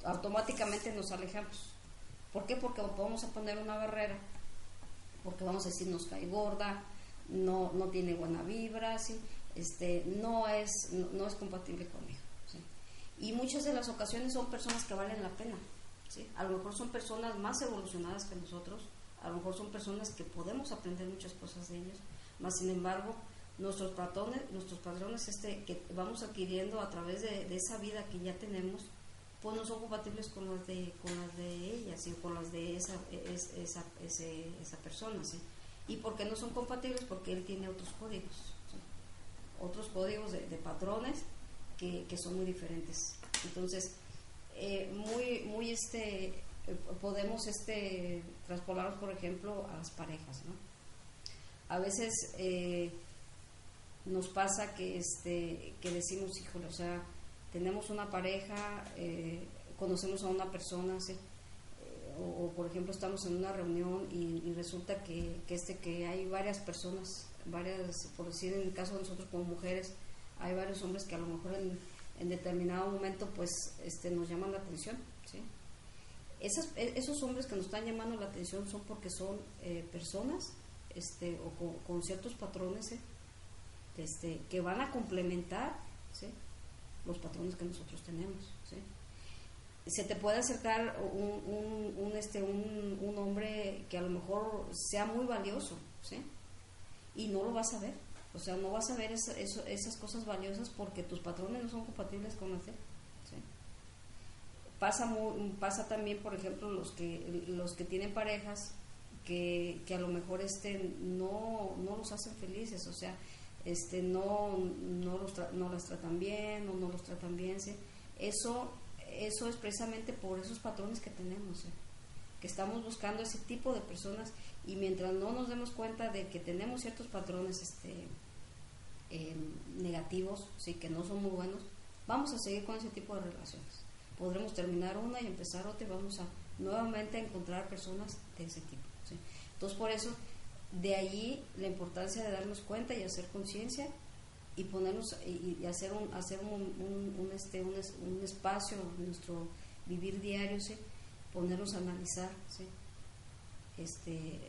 Automáticamente nos alejamos. ¿Por qué? Porque vamos a poner una barrera, porque vamos a decir nos cae gorda, no, no tiene buena vibra, ¿sí? este, no, es, no, es compatible conmigo. Y muchas de las ocasiones son personas que valen la pena. ¿sí? A lo mejor son personas más evolucionadas que nosotros, a lo mejor son personas que podemos aprender muchas cosas de ellos, más sin embargo, nuestros patrones, nuestros patrones este, que vamos adquiriendo a través de, esa vida que ya tenemos, pues no son compatibles con las de, con las de ellas y con las de esa, esa, esa persona. ¿sí? ¿Y por qué no son compatibles? Porque él tiene otros códigos, otros códigos de, patrones que, que, son muy diferentes. Entonces, eh, muy, muy este, eh, podemos este, traspolarnos, por ejemplo, a las parejas, ¿no? A veces eh, nos pasa que, este, que decimos, híjole, o sea, tenemos una pareja, conocemos a una persona, ¿sí? o, por ejemplo estamos en una reunión y, resulta que, este que hay varias personas, varias, por decir en el caso de nosotros como mujeres, hay varios hombres que a lo mejor en, determinado momento pues este nos llaman la atención, ¿sí? E, esos hombres que nos están llamando la atención son porque son eh, personas este, o con, ciertos patrones ¿eh? este, que van a complementar ¿sí? Los patrones que nosotros tenemos. se te puede acercar un, un, este, un, un, hombre que a lo mejor sea muy valioso, ¿sí? Y no lo vas a ver. O sea, no vas a ver esas cosas valiosas porque tus patrones no son compatibles con las ¿sí? Pasa, pasa también, por ejemplo, los que, los que tienen parejas que, que a lo mejor este, no, no los hacen felices, o sea, este, no, no, los no las tratan bien o no los tratan bien, ¿sí? Eso eso es precisamente por esos patrones que tenemos, que estamos buscando ese tipo de personas y mientras no nos demos cuenta de que tenemos ciertos patrones este, em, negativos, sí, que no son muy buenos, vamos a seguir con ese tipo de relaciones. Podremos terminar una y empezar otra y vamos a nuevamente encontrar personas de ese tipo. Entonces, por eso, de ahí la importancia de darnos cuenta y hacer conciencia y ponernos y, hacer un hacer un, un, este un, un, espacio nuestro vivir diario ¿sí? ponernos a analizar ¿sí? este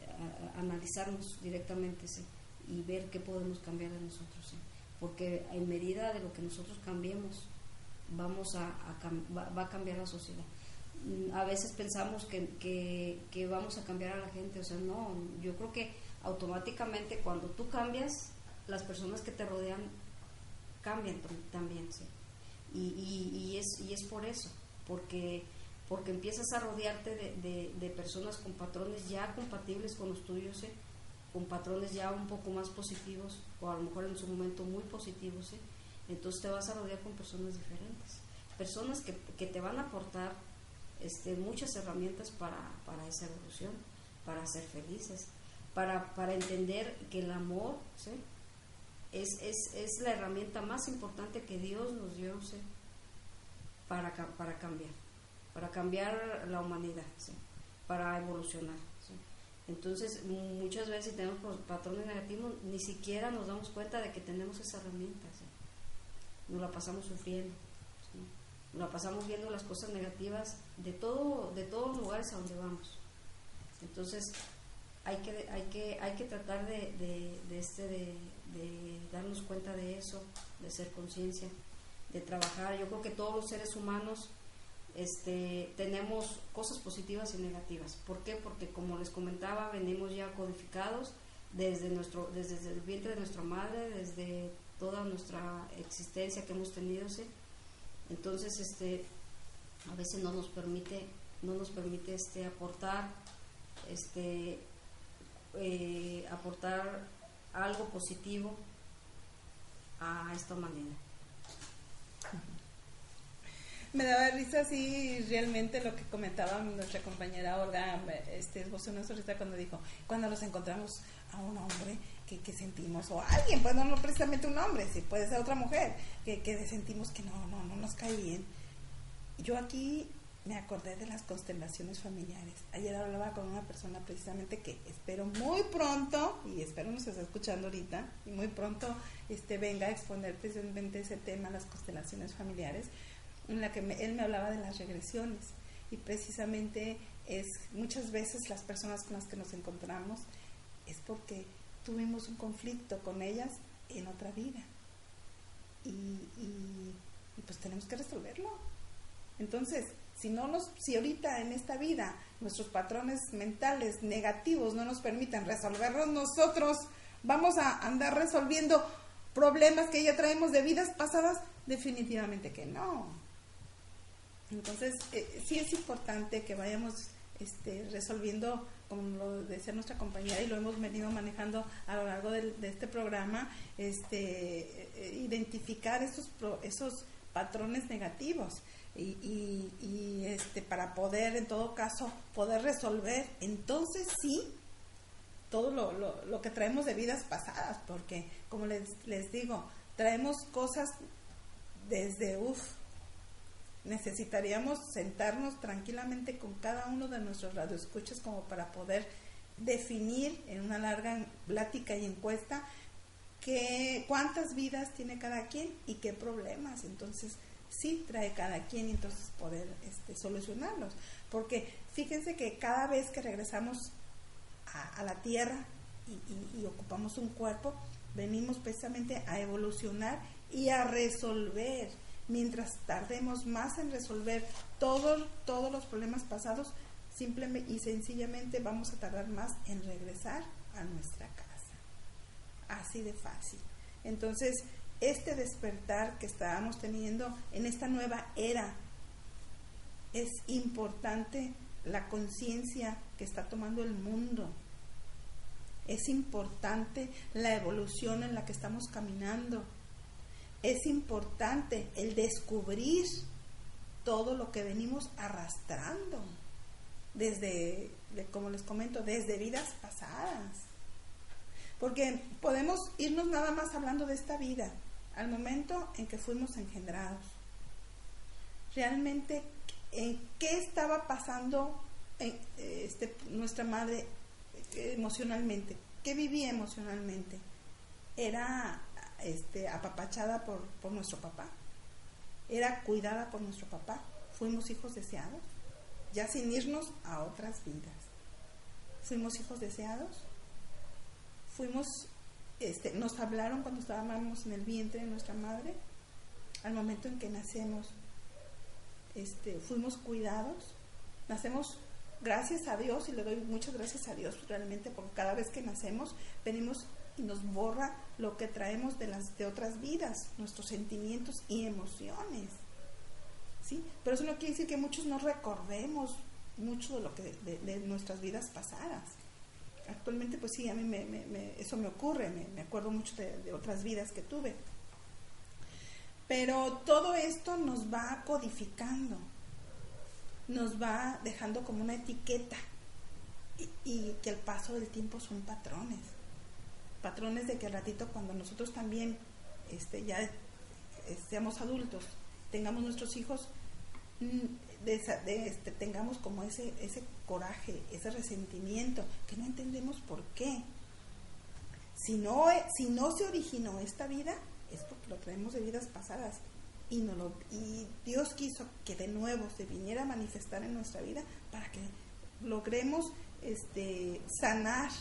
analizarnos directamente ¿sí? y ver qué podemos cambiar de nosotros ¿sí? porque en medida de lo que nosotros cambiemos vamos a, va, a cambiar la sociedad mm, a veces pensamos que, que, que vamos a cambiar a la gente o sea no yo creo que automáticamente cuando tú cambias las personas que te rodean cambian también, ¿sí? Y, y, es, y es por eso, porque, porque empiezas a rodearte de, de, personas con patrones ya compatibles con los tuyos, ¿sí? con patrones ya un poco más positivos, o a lo mejor en su momento muy positivos, ¿sí? entonces te vas a rodear con personas diferentes, personas que, que te van a aportar este, muchas herramientas para, para esa evolución, para ser felices, para, para entender que el amor, ¿sí? es, es, es la herramienta más importante que Dios nos dio para, para cambiar, para cambiar la humanidad, para evolucionar. Entonces, muchas veces si tenemos patrones negativos, ni siquiera nos damos cuenta de que tenemos esa herramienta. Nos la pasamos sufriendo, nos la pasamos viendo las cosas negativas de, todo, de todos los lugares a donde vamos. Entonces, hay que, hay que, hay que tratar de, este, de, darnos cuenta de eso, de ser conciencia, de trabajar. Yo creo que todos los seres humanos este, tenemos cosas positivas y negativas. ¿Por qué? Porque como les comentaba, venimos ya codificados desde, nuestro, desde el vientre de nuestra madre, desde toda nuestra existencia que hemos tenido. Entonces, este, a veces no nos permite, no nos permite este, aportar, este, eh, aportar algo positivo a esta manera. me daba risa así realmente lo que comentaba nuestra compañera Olga, este, esbozó una sonrisa cuando dijo, cuando nos encontramos a un hombre que, sentimos, o alguien, pues no, no precisamente un hombre, si puede ser otra mujer, que, que sentimos que no, no, no nos cae bien. Yo aquí me acordé de las constelaciones familiares. Ayer hablaba con una persona precisamente que espero muy pronto, y espero nos esté escuchando ahorita, y muy pronto este, venga a exponer precisamente ese tema, las constelaciones familiares, en la que él me hablaba de las regresiones. Y precisamente es muchas veces las personas con las que nos encontramos es porque tuvimos un conflicto con ellas en otra vida. Y pues tenemos que resolverlo. Entonces, si no nos, si ahorita en esta vida nuestros patrones mentales negativos no nos permiten resolverlos nosotros, vamos a andar resolviendo problemas que ya traemos de vidas pasadas, definitivamente que no. Entonces, eh, sí es importante que vayamos este, resolviendo, como lo decía nuestra compañera y lo hemos venido manejando a lo largo de, este programa, este, eh, identificar esos, esos patrones negativos y, y, este, para poder, en todo caso, poder resolver, entonces sí, todo lo, lo, que traemos de vidas pasadas, porque, como les, les digo, traemos cosas desde, uff, necesitaríamos sentarnos tranquilamente con cada uno de nuestros radioescuchas como para poder definir en una larga plática y encuesta que, cuántas vidas tiene cada quien y qué problemas. Entonces, sí trae cada quien y entonces poder este, solucionarlos. Porque fíjense que cada vez que regresamos a, la tierra y, ocupamos un cuerpo, venimos precisamente a evolucionar y a resolver. Mientras tardemos más en resolver todos, todos los problemas pasados, simplemente y sencillamente vamos a tardar más en regresar a nuestra casa. Así de fácil. Entonces, este despertar que estábamos teniendo en esta nueva era. Es importante la conciencia que está tomando el mundo. Es importante la evolución en la que estamos caminando. Es importante el descubrir todo lo que venimos arrastrando desde, como les comento, desde vidas pasadas. Porque podemos irnos nada más hablando de esta vida, al momento en que fuimos engendrados. Realmente, ¿en qué estaba pasando en, este, nuestra madre emocionalmente? ¿Qué vivía emocionalmente? ¿Era este, apapachada por, por nuestro papá? ¿Era cuidada por nuestro papá? ¿Fuimos hijos deseados? Ya sin irnos a otras vidas. ¿Fuimos hijos deseados? ¿Fuimos este, nos hablaron cuando estábamos en el vientre de nuestra madre, al momento en que nacemos, este, fuimos cuidados, nacemos gracias a Dios y le doy muchas gracias a Dios realmente porque cada vez que nacemos venimos y nos borra lo que traemos de las de otras vidas, nuestros sentimientos y emociones. ¿Sí? Pero eso no quiere decir que muchos no recordemos mucho de lo que de nuestras vidas pasadas actualmente pues sí, a mí me, eso me ocurre, me, acuerdo mucho de, otras vidas que tuve. Pero todo esto nos va codificando, nos va dejando como una etiqueta y, que al paso del tiempo son patrones. Patrones de que al ratito cuando nosotros también este, ya seamos adultos, tengamos nuestros hijos, mm, de, este, tengamos como ese, ese coraje, ese resentimiento, que no entendemos por qué. Si no, si no se originó esta vida, es porque lo traemos de vidas pasadas. Y, no lo, y Dios quiso que de nuevo se viniera a manifestar en nuestra vida para que logremos este, sanar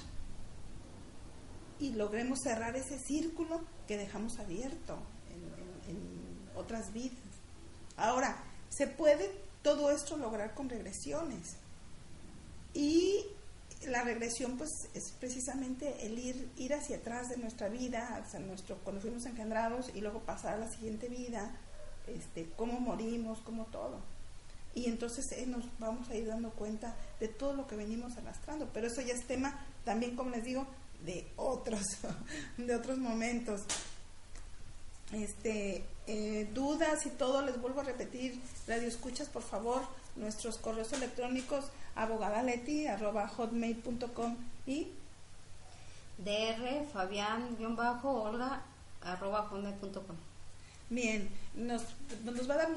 y logremos cerrar ese círculo que dejamos abierto en otras vidas. Ahora, se puede todo esto lograr con regresiones. Y la regresión pues es precisamente el ir, ir hacia atrás de nuestra vida, nuestro, cuando fuimos engendrados y luego pasar a la siguiente vida, este, cómo morimos, cómo todo. Y entonces eh, nos vamos a ir dando cuenta de todo lo que venimos arrastrando. Pero eso ya es tema también, como les digo, de otros, <laughs> de otros momentos. Este eh, dudas y todo, les vuelvo a repetir, radio escuchas, por favor, nuestros correos electrónicos abogadaleti arroba hotmail.com y dr fabián-olga arroba hotmail.com bien, nos, nos va a dar